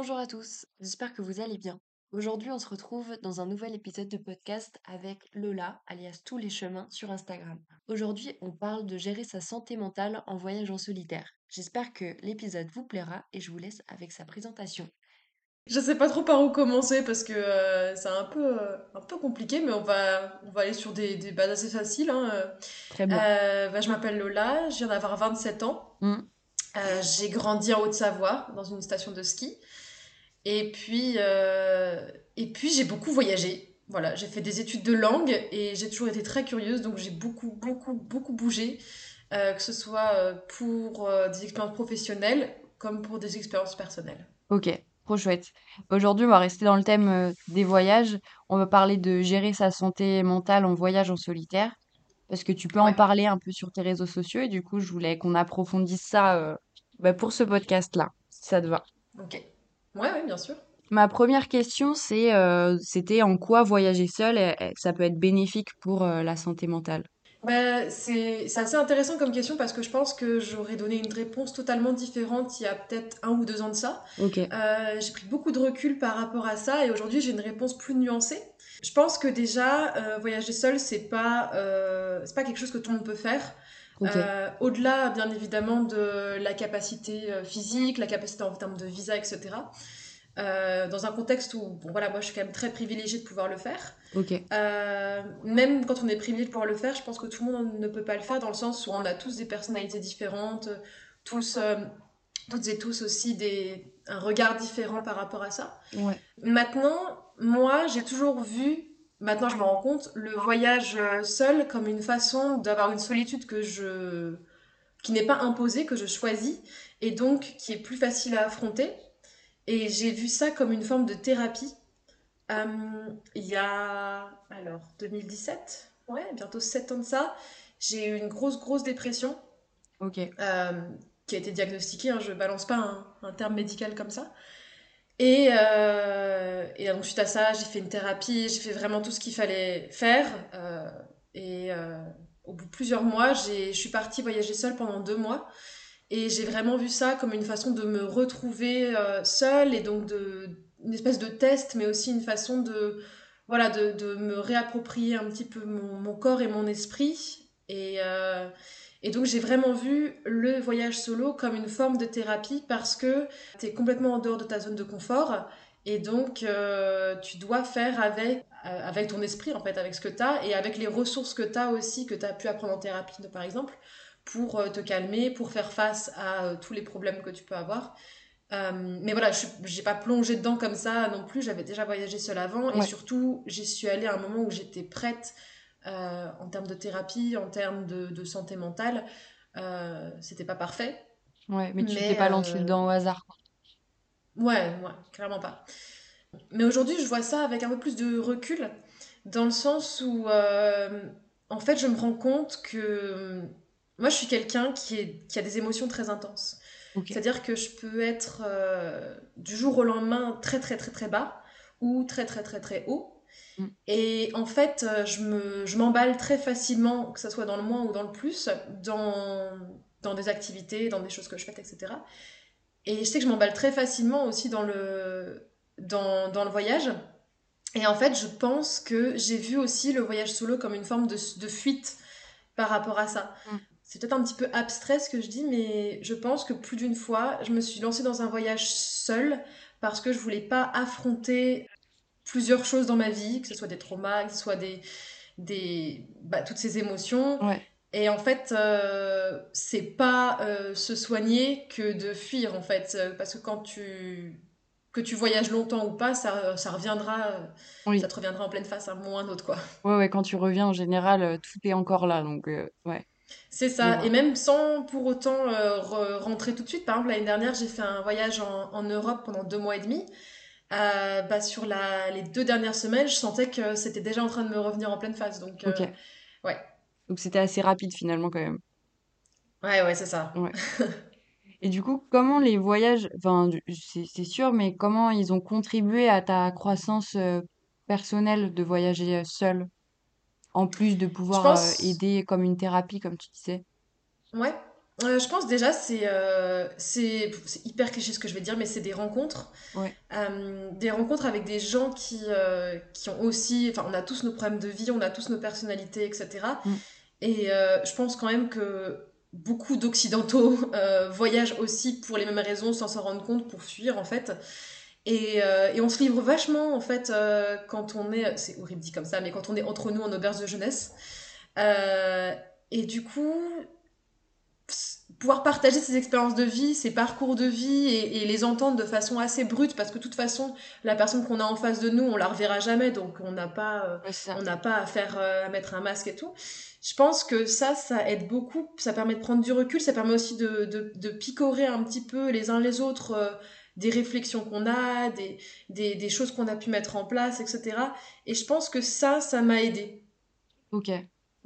Bonjour à tous, j'espère que vous allez bien. Aujourd'hui, on se retrouve dans un nouvel épisode de podcast avec Lola, alias Tous les chemins, sur Instagram. Aujourd'hui, on parle de gérer sa santé mentale en voyage en solitaire. J'espère que l'épisode vous plaira et je vous laisse avec sa présentation. Je sais pas trop par où commencer parce que euh, c'est un peu, euh, un peu compliqué, mais on va, on va aller sur des, des bases assez faciles. hein, euh. Très bien. Euh, bah, je m'appelle Lola, je viens d'avoir 27 ans. Mm. Euh, j'ai grandi en Haute-Savoie, dans une station de ski. Et puis, euh, et puis j'ai beaucoup voyagé. Voilà, j'ai fait des études de langue et j'ai toujours été très curieuse, donc j'ai beaucoup, beaucoup, beaucoup bougé, euh, que ce soit euh, pour euh, des expériences professionnelles comme pour des expériences personnelles. Ok, trop chouette. Aujourd'hui, on va rester dans le thème des voyages. On va parler de gérer sa santé mentale en voyage en solitaire. Parce que tu peux en parler un peu sur tes réseaux sociaux et du coup, je voulais qu'on approfondisse ça bah, pour ce podcast-là, si ça te va. ok. Ouais, ouais, bien sûr. Ma première question, c'est, euh, c'était en quoi voyager seul, et- et ça peut être bénéfique pour euh, la santé mentale? Bah, c'est c'est assez intéressant comme question parce que je pense que j'aurais donné une réponse totalement différente il y a peut-être un ou deux ans de ça. Ok, Euh, j'ai pris beaucoup de recul par rapport à ça et aujourd'hui j'ai une réponse plus nuancée. Je pense que déjà, euh, voyager seul, c'est pas, euh, c'est pas quelque chose que tout le monde peut faire. Euh, au-delà, bien évidemment, de la capacité euh, physique, la capacité en termes de visa, etc. Euh, dans un contexte où, bon voilà, moi je suis quand même très privilégiée de pouvoir le faire. ok, Euh, même quand on est privilégié de pouvoir le faire, je pense que tout le monde ne peut pas le faire dans le sens où on a tous des personnalités différentes, tous, toutes et tous aussi des, un regard différent par rapport à ça. ouais, Maintenant, moi, j'ai toujours vu, maintenant je me rends compte, le voyage euh, seul comme une façon d'avoir une solitude que je, qui n'est pas imposée, que je choisis, et donc qui est plus facile à affronter. Et j'ai vu ça comme une forme de thérapie. Euh, il y a, alors, 2017, ouais, bientôt 7 ans de ça, j'ai eu une grosse, grosse dépression ok, euh, qui a été diagnostiquée, hein, je balance pas un, un terme médical comme ça. Et, euh, et donc, suite à ça, j'ai fait une thérapie, j'ai fait vraiment tout ce qu'il fallait faire. euh, et euh, au bout de plusieurs mois, je suis partie voyager seule pendant deux mois. Et j'ai vraiment vu ça comme une façon de me retrouver seule et donc de, une espèce de test, mais aussi une façon de, voilà, de, de me réapproprier un petit peu mon, corps et mon esprit. Et donc j'ai vraiment vu le voyage solo comme une forme de thérapie parce que tu es complètement en dehors de ta zone de confort. Et donc euh, tu dois faire avec, euh, avec ton esprit en fait, avec ce que tu as et avec les ressources que tu as aussi, que tu as pu apprendre en thérapie par exemple, pour euh, te calmer, pour faire face à tous les problèmes que tu peux avoir. Euh, mais voilà, je j'ai pas plongé dedans comme ça non plus, j'avais déjà voyagé seule avant et surtout j'y suis allée à un moment où j'étais prête euh, en termes de thérapie, en termes de, de santé mentale. Euh, c'était pas parfait, ouais, mais tu t'es mais pas lancé euh, dedans au hasard, ouais, ouais, clairement pas. Mais aujourd'hui, je vois ça avec un peu plus de recul, dans le sens où, euh, en fait, je me rends compte que moi, je suis quelqu'un qui est, qui a des émotions très intenses. C'est-à-dire que je peux être euh, du jour au lendemain très, très, très, très bas ou très, très, très, très haut. Mm, Et en fait, euh, je me, je m'emballe très facilement, que ce soit dans le moins ou dans le plus, dans, dans des activités, dans des choses que je fais, etc. Et je sais que je m'emballe très facilement aussi dans le, dans, dans le voyage. Et en fait, je pense que j'ai vu aussi le voyage solo comme une forme de, de fuite par rapport à ça. mm, C'est peut-être un petit peu abstrait ce que je dis, mais je pense que plus d'une fois, je me suis lancée dans un voyage seul parce que je voulais pas affronter plusieurs choses dans ma vie, que ce soit des traumas, que ce soit des, des, bah, toutes ces émotions. ouais, Et en fait, euh, c'est pas euh, se soigner que de fuir, en fait. Euh, Parce que quand tu, que tu voyages longtemps ou pas, ça, ça reviendra, euh, ça te reviendra en pleine face à un moment ou à un autre, quoi. ouais, ouais, quand tu reviens, en général, tout est encore là, donc, euh, ouais, C'est ça. Et même sans pour autant re- rentrer tout de suite. Par exemple, l'année dernière, j'ai fait un voyage en, en Europe pendant deux mois et demi. Euh, bah, sur la, les deux dernières semaines, je sentais que c'était déjà en train de me revenir en pleine face. Donc, euh, ouais. donc c'était assez rapide finalement quand même. Ouais, ouais, c'est ça. Ouais. Et du coup, comment les voyages, enfin, c'est sûr, mais comment ils ont contribué à ta croissance euh, personnelle de voyager seul, en plus de pouvoir pense, aider comme une thérapie, comme tu disais? ouais. Euh, je pense déjà, c'est euh, c'est c'est hyper cliché ce que je vais dire, mais c'est des rencontres. Ouais. Euh, des rencontres avec des gens qui, qui ont aussi. Enfin, on a tous nos problèmes de vie, on a tous nos personnalités, etc. Mm. Et euh, je pense quand même que beaucoup d'Occidentaux voyagent aussi pour les mêmes raisons, sans s'en rendre compte, pour fuir en fait. Et, euh, et on se livre vachement en fait euh, quand on est. C'est horrible dit comme ça, mais quand on est entre nous en auberge de jeunesse. Euh, et du coup, pouvoir partager ses expériences de vie, ses parcours de vie et, et, les entendre de façon assez brute parce que de toute façon la personne qu'on a en face de nous on la reverra jamais donc on n'a pas euh, Ouais, on n'a pas à faire euh, à mettre un masque et tout. Je pense que ça ça aide beaucoup, ça permet de prendre du recul, ça permet aussi de, de, de picorer un petit peu les uns les autres euh, des réflexions qu'on a, des, des, des choses qu'on a pu mettre en place, etc. Et je pense que ça, ça m'a aidé. Ok.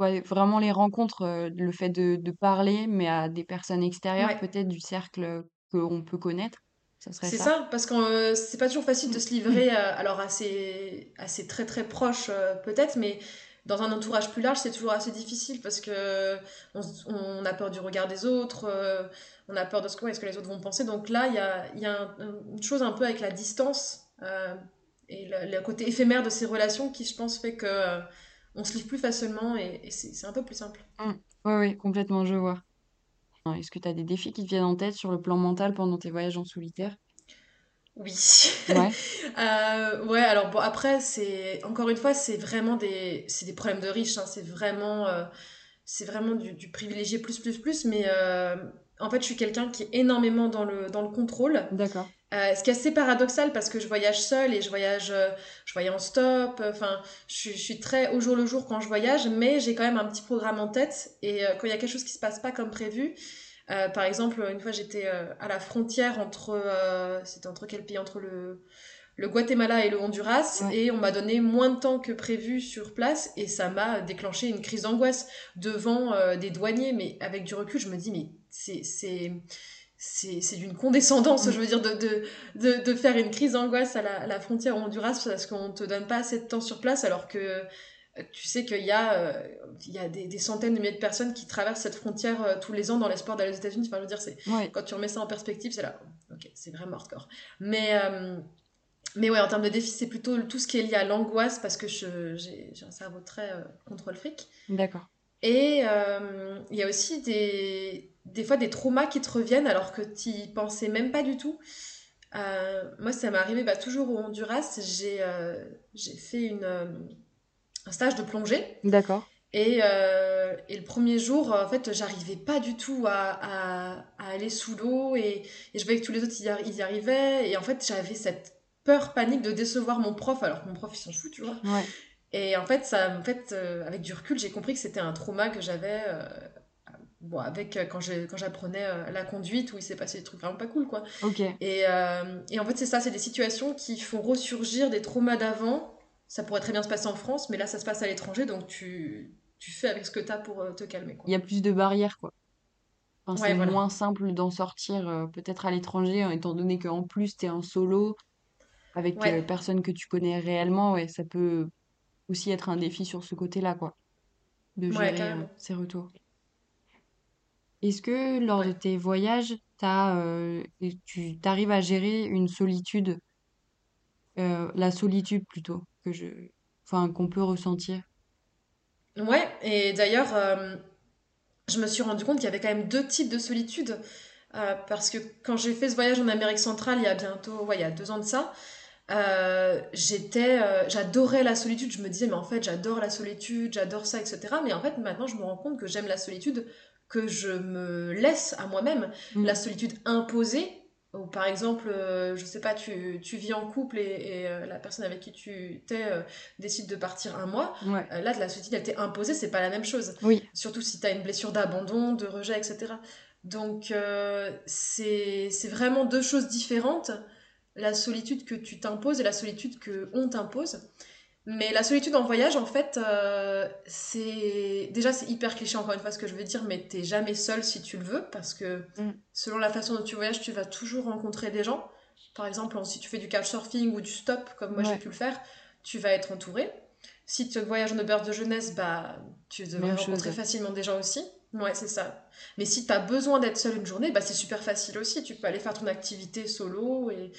Ouais, vraiment les rencontres, le fait de, de parler, mais à des personnes extérieures, Ouais. peut-être du cercle qu'on peut connaître, ça serait C'est ça. ça, parce que c'est pas toujours facile de se livrer, euh, alors assez, assez très très proche euh, peut-être, mais dans un entourage plus large, c'est toujours assez difficile parce que on, s- on a peur du regard des autres, on a peur de ce que, ouais, ce que les autres vont penser. Donc là, il y a, il y a un- une chose un peu avec la distance et le, le côté éphémère de ces relations qui, je pense, fait que on se livre plus facilement et, et c'est un peu plus simple. Mm. Ouais, ouais, complètement, je vois. Est-ce que tu as des défis qui te viennent en tête sur le plan mental pendant tes voyages en solitaire? Oui. Ouais, Euh, ouais, alors bon, après, c'est encore une fois, c'est vraiment des, des problèmes de riches, hein, c'est vraiment, euh, c'est vraiment du, du privilégié plus, plus, plus, mais euh, en fait, je suis quelqu'un qui est énormément dans le, dans le contrôle, d'accord. Euh, ce qui est assez paradoxal parce que je voyage seule et je voyage, euh, je voyage en stop, euh, enfin, je, suis- je suis très au jour le jour quand je voyage, mais j'ai quand même un petit programme en tête et euh, quand il y a quelque chose qui se passe pas comme prévu, euh, par exemple, une fois j'étais euh, à la frontière entre, c'était entre quel pays? Entre le, le Guatemala et le Honduras, Ouais. et on m'a donné moins de temps que prévu sur place, et ça m'a déclenché une crise d'angoisse devant euh, des douaniers, mais avec du recul, je me dis, mais c'est, c'est, d'une condescendance, Mm. je veux dire, de, de, de, de faire une crise d'angoisse à la, à la frontière Honduras parce qu'on te donne pas assez de temps sur place, alors que euh, tu sais qu'il y a, euh, il y a des, des centaines de milliers de personnes qui traversent cette frontière euh, tous les ans dans l'espoir d'aller aux États-Unis. Enfin, je veux dire, c'est, Ouais, quand tu remets ça en perspective, c'est là, ok, c'est vraiment hardcore. Mais, euh, mais ouais, en termes de défi, c'est plutôt tout ce qui est lié à l'angoisse parce que je- j'ai j'ai un cerveau très contrôle fric. d'accord. Et il y a aussi des, des fois des traumas qui te reviennent alors que tu y pensais même pas du tout. Euh, moi, ça m'est arrivé bah, toujours au Honduras. J'ai euh, fait une, euh, un stage de plongée. D'accord. Et, et le premier jour, en fait, j'arrivais pas du tout à, à, à aller sous l'eau et, et je voyais que tous les autres ils y, arri- ils y arrivaient. Et en fait, j'avais cette peur panique de décevoir mon prof alors que mon prof il s'en fout, tu vois. Ouais, Et en fait, ça, en fait avec du recul, j'ai compris que c'était un trauma que j'avais bon, avec euh, quand j'apprenais euh, la conduite où il s'est passé des trucs vraiment pas cool, quoi. Et, euh, et en fait, c'est ça, c'est des situations qui font ressurgir des traumas d'avant. Ça pourrait très bien se passer en France, mais là, ça se passe à l'étranger, donc tu, tu fais avec ce que tu as pour euh, te calmer, quoi. Il y a plus de barrières, quoi. Enfin, Ouais, c'est voilà. moins simple d'en sortir, euh, peut-être à l'étranger, hein, étant donné qu'en plus, t'es en solo, avec euh, Ouais, personne que tu connais réellement, ouais, ça peut aussi être un défi sur ce côté-là, quoi, de ouais, gérer euh, carrément. ces retours. Est-ce que lors de Ouais. tes voyages, t'as, euh, et tu t'arrives à gérer une solitude, euh, la solitude plutôt, que je, enfin, qu'on peut ressentir? Ouais, et d'ailleurs, euh, je me suis rendu compte qu'il y avait quand même deux types de solitude. parce que quand j'ai fait ce voyage en Amérique centrale, il y a bientôt, ouais, il y a deux ans de ça, j'étais, j'adorais la solitude. Je me disais, mais en fait, j'adore la solitude, j'adore ça, etc. Mais en fait, maintenant, je me rends compte que j'aime la solitude que je me laisse à moi-même. Mm. La solitude imposée, ou par exemple, euh, je sais pas, tu, tu vis en couple et, et, euh, la personne avec qui tu t'es euh, décide de partir un mois. Ouais. Euh, là, de la solitude, elle t'est imposée, c'est pas la même chose. Oui. Surtout si tu as une blessure d'abandon, de rejet, etc. Donc, c'est c'est vraiment deux choses différentes. La solitude que tu t'imposes et la solitude que on t'impose. Mais la solitude en voyage, en fait, euh, c'est... Déjà, c'est hyper cliché, encore une fois, ce que je veux dire, mais t'es jamais seul si tu le veux, parce que Mm. selon la façon dont tu voyages, tu vas toujours rencontrer des gens. Par exemple, si tu fais du couchsurfing ou du stop, comme moi j'ai pu le faire, tu vas être entouré. Si tu voyages en auberge de jeunesse, bah, tu devrais Même rencontrer facilement des gens aussi. Ouais, c'est ça. Mais si tu as besoin d'être seule une journée, bah, c'est super facile aussi. Tu peux aller faire ton activité solo. Et...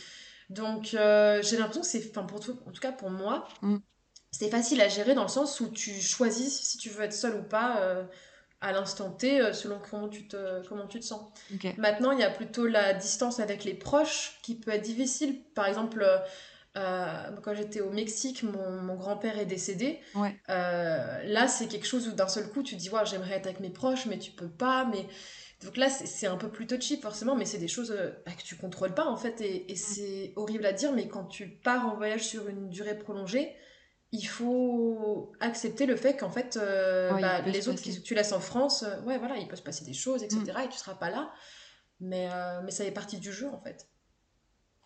Donc, euh, j'ai l'impression que c'est, enfin, pour tout, en tout cas pour moi, Mm. C'est facile à gérer dans le sens où tu choisis si tu veux être seule ou pas euh, à l'instant T, euh, selon comment tu te, comment tu te sens. Maintenant, il y a plutôt la distance avec les proches qui peut être difficile. Par exemple, euh, quand j'étais au Mexique, mon, mon grand-père est décédé. Ouais. Euh, là, c'est quelque chose où d'un seul coup, tu dis, ouais, j'aimerais être avec mes proches, mais tu peux pas. Mais... Donc là, c'est un peu plus touchy, forcément, mais c'est des choses bah, que tu contrôles pas, en fait. Et, et c'est horrible à dire, mais quand tu pars en voyage sur une durée prolongée, il faut accepter le fait qu'en fait, euh, Ouais, bah, les autres que tu laisses en France, euh, ouais, voilà, il peut se passer des choses, etc. Mm. Et tu seras pas là. Mais, euh, mais ça fait partie du jeu, en fait.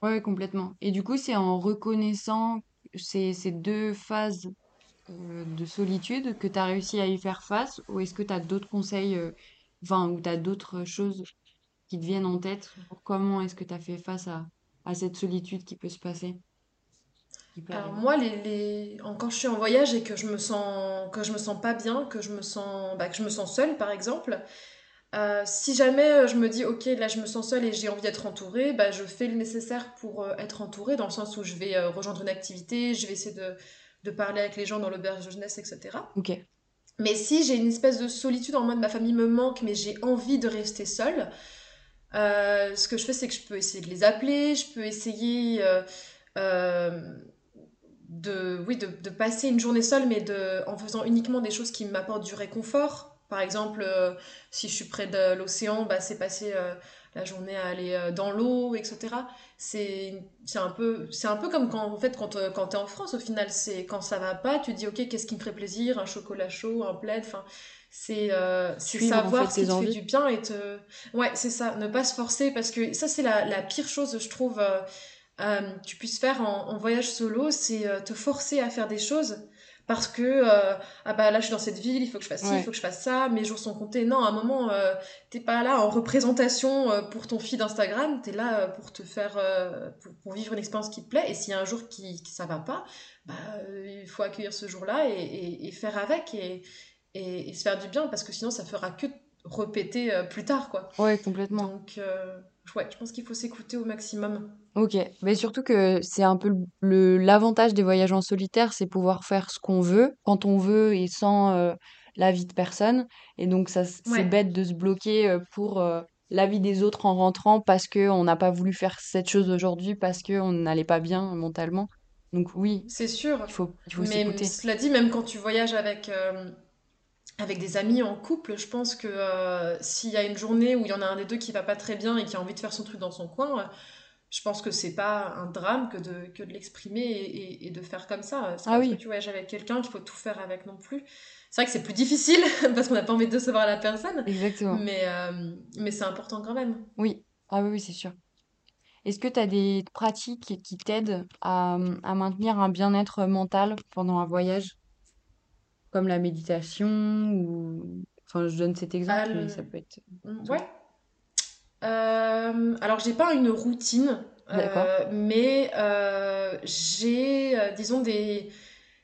Ouais, complètement. Et du coup, c'est en reconnaissant ces, ces deux phases de solitude que tu as réussi à y faire face, ou est-ce que tu as d'autres conseils, enfin, ou tu as d'autres choses qui te viennent en tête? Pour comment est-ce que tu as fait face à, à cette solitude qui peut se passer, qui peut Alors arriver? moi, les, quand je suis en voyage et que je me sens, que je me sens pas bien, que je me sens, bah, que je me sens seule, par exemple, euh, si jamais euh, je me dis, ok, là je me sens seule et j'ai envie d'être entourée, bah, je fais le nécessaire pour euh, être entourée, dans le sens où je vais euh, rejoindre une activité, je vais essayer de, de parler avec les gens dans l'auberge de jeunesse, etc. Ok, Mais si j'ai une espèce de solitude en mode ma famille me manque, mais j'ai envie de rester seule, ce que je fais, c'est que je peux essayer de les appeler, je peux essayer de, oui, de, de passer une journée seule, mais de, en faisant uniquement des choses qui m'apportent du réconfort. Par exemple, euh, si je suis près de l'océan, bah, c'est passer euh, la journée à aller euh, dans l'eau, etc. C'est, c'est un peu, c'est un peu comme quand, en fait, quand, quand t'es en France, au final, c'est quand ça va pas, tu te dis, ok, qu'est-ce qui me ferait plaisir? Un chocolat chaud, un plaid, enfin, c'est, euh, c'est suivre en savoir fait ce qui fait du bien et te, ouais, c'est ça, ne pas se forcer parce que ça, c'est la, la pire chose, je trouve, euh, tu puisses faire en, en voyage solo, c'est euh, te forcer à faire des choses parce que euh, ah bah là je suis dans cette ville, il faut que je fasse ci, il faut que je fasse ça, mes jours sont comptés. Non, à un moment euh, t'es pas là en représentation euh, pour ton feed Instagram, t'es là pour te faire pour, pour vivre une expérience qui te plaît. Et s'il y a un jour qui, qui ça va pas, bah il faut accueillir ce jour-là et, et, et faire avec et, et, et se faire du bien parce que sinon ça fera que répéter euh, plus tard quoi. ouais, complètement. Donc euh, ouais, je pense qu'il faut s'écouter au maximum. Ok, mais surtout que c'est un peu l'avantage des voyages en solitaire, c'est pouvoir faire ce qu'on veut, quand on veut et sans euh, l'avis de personne. Et donc ça, c'est Ouais. bête de se bloquer pour euh, l'avis des autres en rentrant parce que on n'a pas voulu faire cette chose aujourd'hui, parce que on n'allait pas bien mentalement. Donc oui, C'est sûr, il faut, il faut mais s'écouter. cela dit, même quand tu voyages avec, euh, avec des amis en couple, je pense que euh, s'il y a une journée où il y en a un des deux qui va pas très bien et qui a envie de faire son truc dans son coin, euh, je pense que c'est pas un drame que de, que de l'exprimer et, et- et de faire comme ça. C'est Ah parce que oui, tu voyages avec quelqu'un qu'il faut tout faire avec non plus. C'est vrai que c'est plus difficile parce qu'on n'a pas envie de décevoir la personne, exactement. mais, euh, mais c'est important quand même. Oui, ah oui, oui, c'est sûr. Est-ce que tu as des pratiques qui t'aident à, à maintenir un bien-être mental pendant un voyage? Comme la méditation ou... Enfin, je donne cet exemple, Ah, mais ça peut être ouais, tout. Euh, alors, j'ai pas une routine, euh, mais euh, j'ai, disons, des,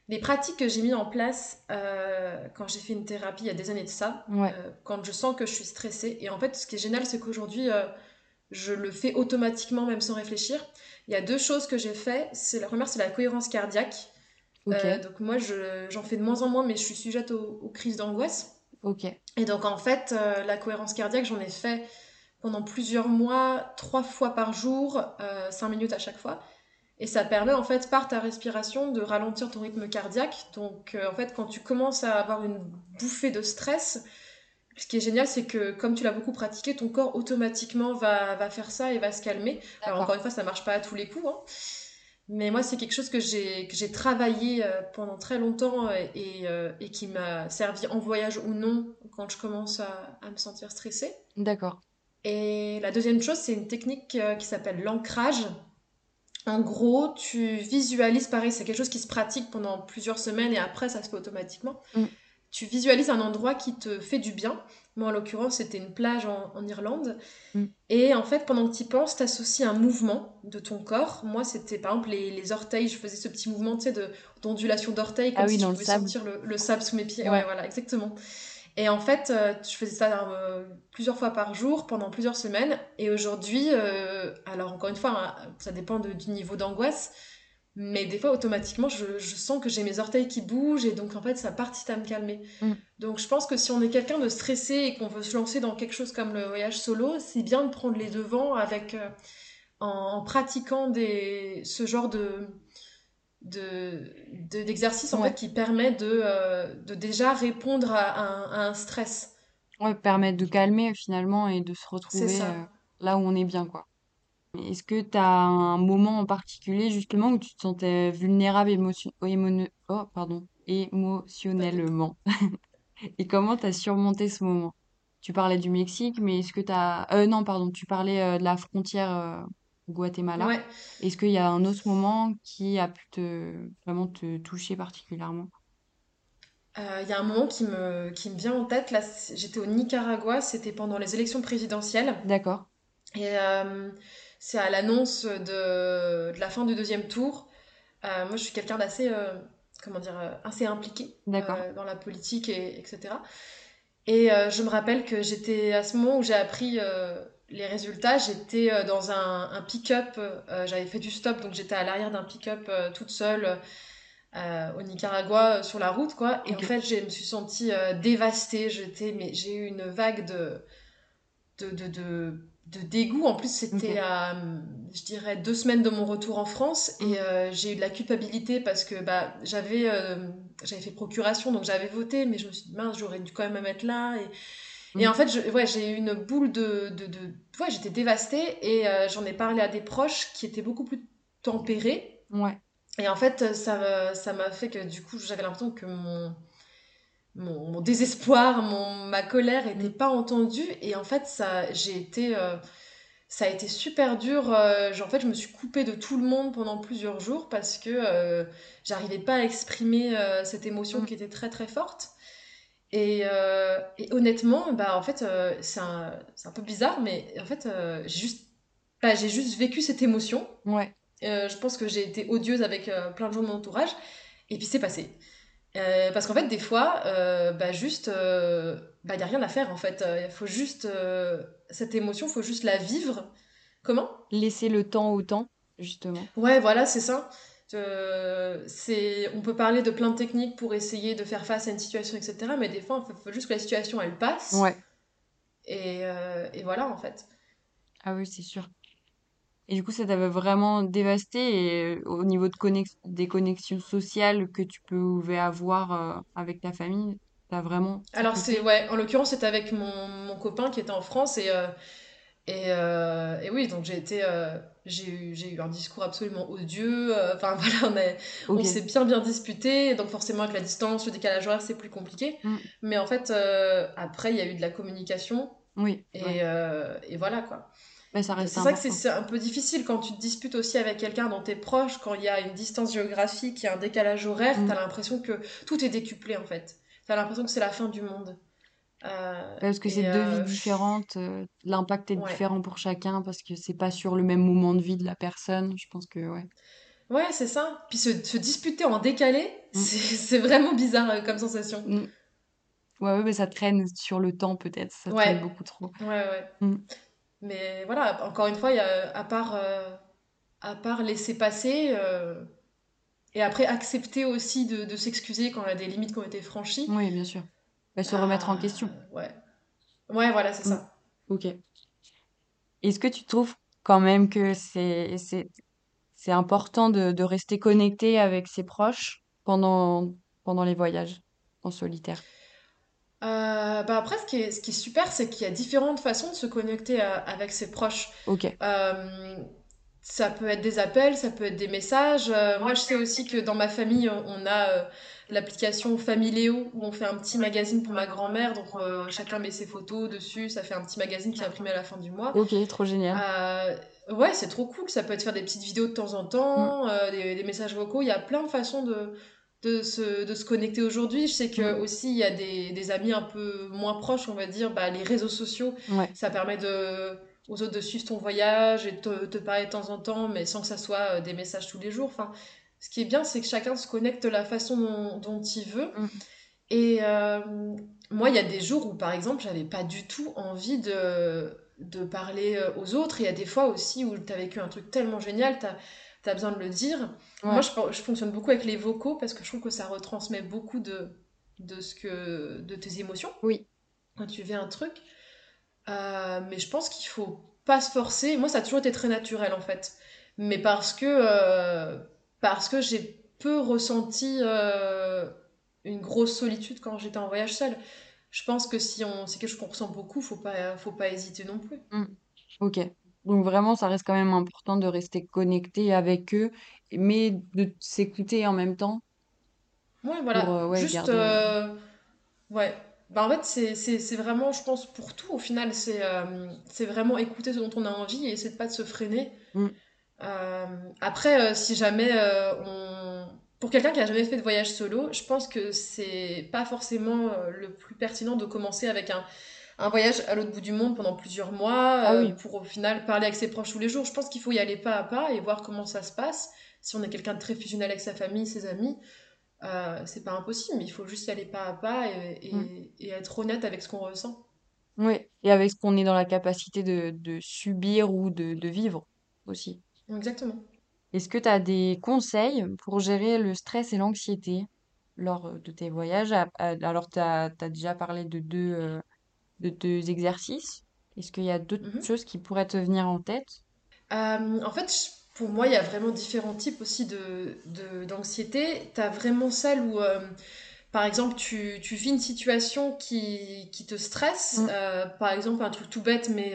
des pratiques que j'ai mis en place euh, quand j'ai fait une thérapie il y a des années de ça, Ouais. euh, quand je sens que je suis stressée. Et en fait, ce qui est génial, c'est qu'aujourd'hui, euh, je le fais automatiquement, même sans réfléchir. Il y a deux choses que j'ai fait. C'est, la première, c'est la cohérence cardiaque. Euh, donc moi, je- j'en fais de moins en moins, mais je suis sujette aux, aux crises d'angoisse. Ok. Et donc en fait, euh, la cohérence cardiaque, j'en ai fait pendant plusieurs mois, trois fois par jour, euh, cinq minutes à chaque fois. Et ça permet en fait par ta respiration de ralentir ton rythme cardiaque. Donc euh, en fait, quand tu commences à avoir une bouffée de stress, ce qui est génial, c'est que comme tu l'as beaucoup pratiqué, ton corps automatiquement va, va faire ça et va se calmer. Alors encore une fois, ça marche pas à tous les coups, hein. Mais moi, c'est quelque chose que j'ai que j'ai travaillé euh, pendant très longtemps euh, et, euh, et qui m'a servi en voyage ou non quand je commence à, à me sentir stressée. D'accord. Et la deuxième chose, c'est une technique qui s'appelle l'ancrage. En gros, tu visualises, pareil, c'est quelque chose qui se pratique pendant plusieurs semaines et après, ça se fait automatiquement. Mm. Tu visualises un endroit qui te fait du bien. Moi, en l'occurrence, c'était une plage en, en Irlande. Mm. Et en fait, pendant que tu y penses, tu associes un mouvement de ton corps. Moi, c'était par exemple les, les orteils. Je faisais ce petit mouvement, tu sais, de- d'ondulation d'orteils, Ah comme oui, si je pouvais sentir le, le sable sous mes pieds. Ouais, Ouais. voilà, exactement. Et en fait, euh, je faisais ça euh, plusieurs fois par jour pendant plusieurs semaines. Et aujourd'hui, euh, alors encore une fois, hein, ça dépend de- du niveau d'angoisse, mais des fois, automatiquement, je, je sens que j'ai mes orteils qui bougent et donc en fait, ça participe à me calmer. Mm. Donc je pense que si on est quelqu'un de stressé et qu'on veut se lancer dans quelque chose comme le voyage solo, c'est bien de prendre les devants avec, euh, en, en pratiquant des, ce genre de de, de- d'exercice en fait qui permet de, euh, de déjà répondre à un, à un stress. Ouais, permettre de calmer finalement et de se retrouver euh, là où on est bien, quoi. Est-ce que tu as un moment en particulier justement où tu te sentais vulnérable émotion... émono- oh, pardon, émotionnellement? Et comment tu as surmonté ce moment? Tu parlais du Mexique, mais est-ce que tu as... Euh, non, pardon, tu parlais euh, de la frontière euh, Guatemala. Ouais, Est-ce qu'il y a un autre moment qui a pu te vraiment te toucher particulièrement? Euh, il y a un moment qui me, qui me vient en tête. Là, c'est- j'étais au Nicaragua, c'était pendant les élections présidentielles. D'accord, Et c'est à l'annonce de, de la fin du deuxième tour. Euh, moi, je suis quelqu'un d'assez, euh, comment dire, euh, assez impliqué euh, dans la politique, et, etc. Et je me rappelle que j'étais à ce moment où j'ai appris les résultats, j'étais dans un, un pick-up, j'avais fait du stop, donc j'étais à l'arrière d'un pick-up toute seule au Nicaragua sur la route, quoi. Et en fait, je me suis sentie dévastée. J'étais, mais j'ai eu une vague de, de, de, de, de dégoût. En plus, c'était à, je dirais, deux semaines de mon retour en France. Mm, Et euh, j'ai eu de la culpabilité parce que bah, j'avais euh, j'avais fait procuration, donc j'avais voté, mais je me suis dit, mince, j'aurais dû quand même me mettre là. Et, et mm, en fait, je, ouais, j'ai eu une boule de... de, de... Ouais, j'étais dévastée. Et euh, j'en ai parlé à des proches qui étaient beaucoup plus tempérés. ouais, Et en fait, ça m'a fait que du coup, j'avais l'impression que mon, mon, mon désespoir, mon, ma colère n'était pas entendue. Et en fait, ça, j'ai été, euh, ça a été super dur. Euh, genre, en fait, je me suis coupée de tout le monde pendant plusieurs jours parce que euh, j'arrivais pas à exprimer euh, cette émotion mm, qui était très très forte. Et, et honnêtement, bah, en fait, c'est un, un peu bizarre, mais en fait, j'ai juste, bah, j'ai juste vécu cette émotion. ouais, je pense que j'ai été odieuse avec plein de gens de mon entourage. Et puis c'est passé. Euh, parce qu'en fait, des fois, euh, bah juste, euh, bah y a rien à faire en fait. Il faut juste euh, cette émotion, faut juste la vivre. Comment? Laisser le temps au temps, justement. Ouais, voilà, c'est ça. Euh, c'est, on peut parler de plein de techniques pour essayer de faire face à une situation, etc. Mais des fois, il faut, juste que la situation elle passe. Ouais, Et, euh, et voilà en fait. ah oui, c'est sûr. Et du coup, ça t'avait vraiment dévasté et euh, au niveau de connex- des connexions sociales que tu pouvais avoir euh, avec ta famille, t'as vraiment Alors c'est ouais, en l'occurrence c'était avec mon, mon copain qui était en France et euh, Et, euh, et oui, donc j'ai été, j'ai eu, j'ai eu un discours absolument odieux. Enfin voilà, on est, on Ok. s'est bien bien disputé. Donc forcément avec la distance, le décalage horaire, c'est plus compliqué. Mm. Mais en fait, après, il y a eu de la communication Oui, et, ouais. et voilà quoi. Mais ça reste C'est vrai que c'est un peu difficile quand tu te disputes aussi avec quelqu'un dont t'es proche, quand il y a une distance géographique, il y a un décalage horaire, Mm. t'as l'impression que tout est décuplé en fait. T'as l'impression que c'est la fin du monde. Euh, Parce que c'est deux vies euh, différentes, euh, l'impact est ouais. différent pour chacun parce que c'est pas sur le même moment de vie de la personne. Je pense que ouais. Ouais, c'est ça. Puis se, se disputer en décalé, Mm. c'est vraiment bizarre comme sensation. Mm. Ouais, ouais, mais ça traîne sur le temps peut-être, ça traîne beaucoup trop. ouais, ouais. Mm. Mais voilà, encore une fois, y a, à part, euh, à part laisser passer, euh, et après accepter aussi de, de s'excuser quand il y a des limites qui ont été franchies, Oui, bien sûr. Bah, se remettre en question. ouais. Ouais, voilà, c'est Mm. ça. Ok. Est-ce que tu trouves quand même que c'est important de, de rester connecté avec ses proches pendant pendant les voyages en solitaire? Euh, bah après, ce qui est, ce qui est super, c'est qu'il y a différentes façons de se connecter à- avec ses proches. Ok. Euh, ça peut être des appels, ça peut être des messages. Euh, moi, je sais aussi que dans ma famille, on a euh, l'application Familéo où on fait un petit magazine pour ma grand-mère. Donc, euh, chacun met ses photos dessus. Ça fait un petit magazine qui est imprimé à la fin du mois. Ok, trop génial. Euh, ouais, c'est trop cool. Ça peut être faire des petites vidéos de temps en Mm, temps, euh, des, des messages vocaux. Il y a plein de façons de, de se, de se connecter aujourd'hui. Je sais que aussi il y a des, des amis un peu moins proches, on va dire, bah, les réseaux sociaux. ouais. Ça permet de, aux autres de suivre ton voyage et de te, te parler de temps en temps, mais sans que ça soit euh, des messages tous les jours. Enfin, ce qui est bien, c'est que chacun se connecte de la façon dont, dont il veut. Mm, Et euh, moi, il y a des jours où, par exemple, j'avais pas du tout envie de, de parler euh, aux autres. Il y a des fois aussi où tu as vécu un truc tellement génial, tu as, besoin de le dire. Moi, je, je, fonctionne beaucoup avec les vocaux parce que je trouve que ça retransmet beaucoup de, de, ce que, de tes émotions. Oui. Quand tu vis un truc. Euh, mais je pense qu'il faut pas se forcer. Moi, ça a toujours été très naturel en fait. Mais parce que, euh, parce que j'ai peu ressenti une grosse solitude quand j'étais en voyage seule je pense que si on c'est quelque chose qu'on ressent beaucoup, faut pas faut pas hésiter non plus. Mmh. Ok. Donc vraiment, ça reste quand même important de rester connecté avec eux, mais de s'écouter en même temps Ouais, voilà. pour euh, ouais, Juste garder. euh, euh, ouais. Bah en fait, c'est vraiment, je pense, pour tout, au final, c'est euh, vraiment écouter ce dont on a envie et essayer de pas de se freiner. Euh, après, si jamais on... Pour quelqu'un qui a jamais fait de voyage solo, je pense que c'est pas forcément le plus pertinent de commencer avec un, un voyage à l'autre bout du monde pendant plusieurs mois Ah euh, pour au final parler avec ses proches tous les jours. Je pense qu'il faut y aller pas à pas et voir comment ça se passe. Si on est quelqu'un de très fusionnel avec sa famille, ses amis, euh, c'est pas impossible, mais il faut juste y aller pas à pas et, mmh. et- et être honnête avec ce qu'on ressent. Oui. Et avec ce qu'on est dans la capacité de, de subir ou de, de vivre aussi. Exactement. Est-ce que tu as des conseils pour gérer le stress et l'anxiété lors de tes voyages? Alors, tu as, déjà parlé de deux, euh, de deux exercices. Est-ce qu'il y a d'autres Mhm. choses qui pourraient te venir en tête? Euh, en fait, je- pour moi, il y a vraiment différents types aussi de, de- d'anxiété. Tu as vraiment celle où, euh, par exemple, tu, tu vis une situation qui, qui te stresse. Mm. Euh, par exemple, un truc tout bête, mais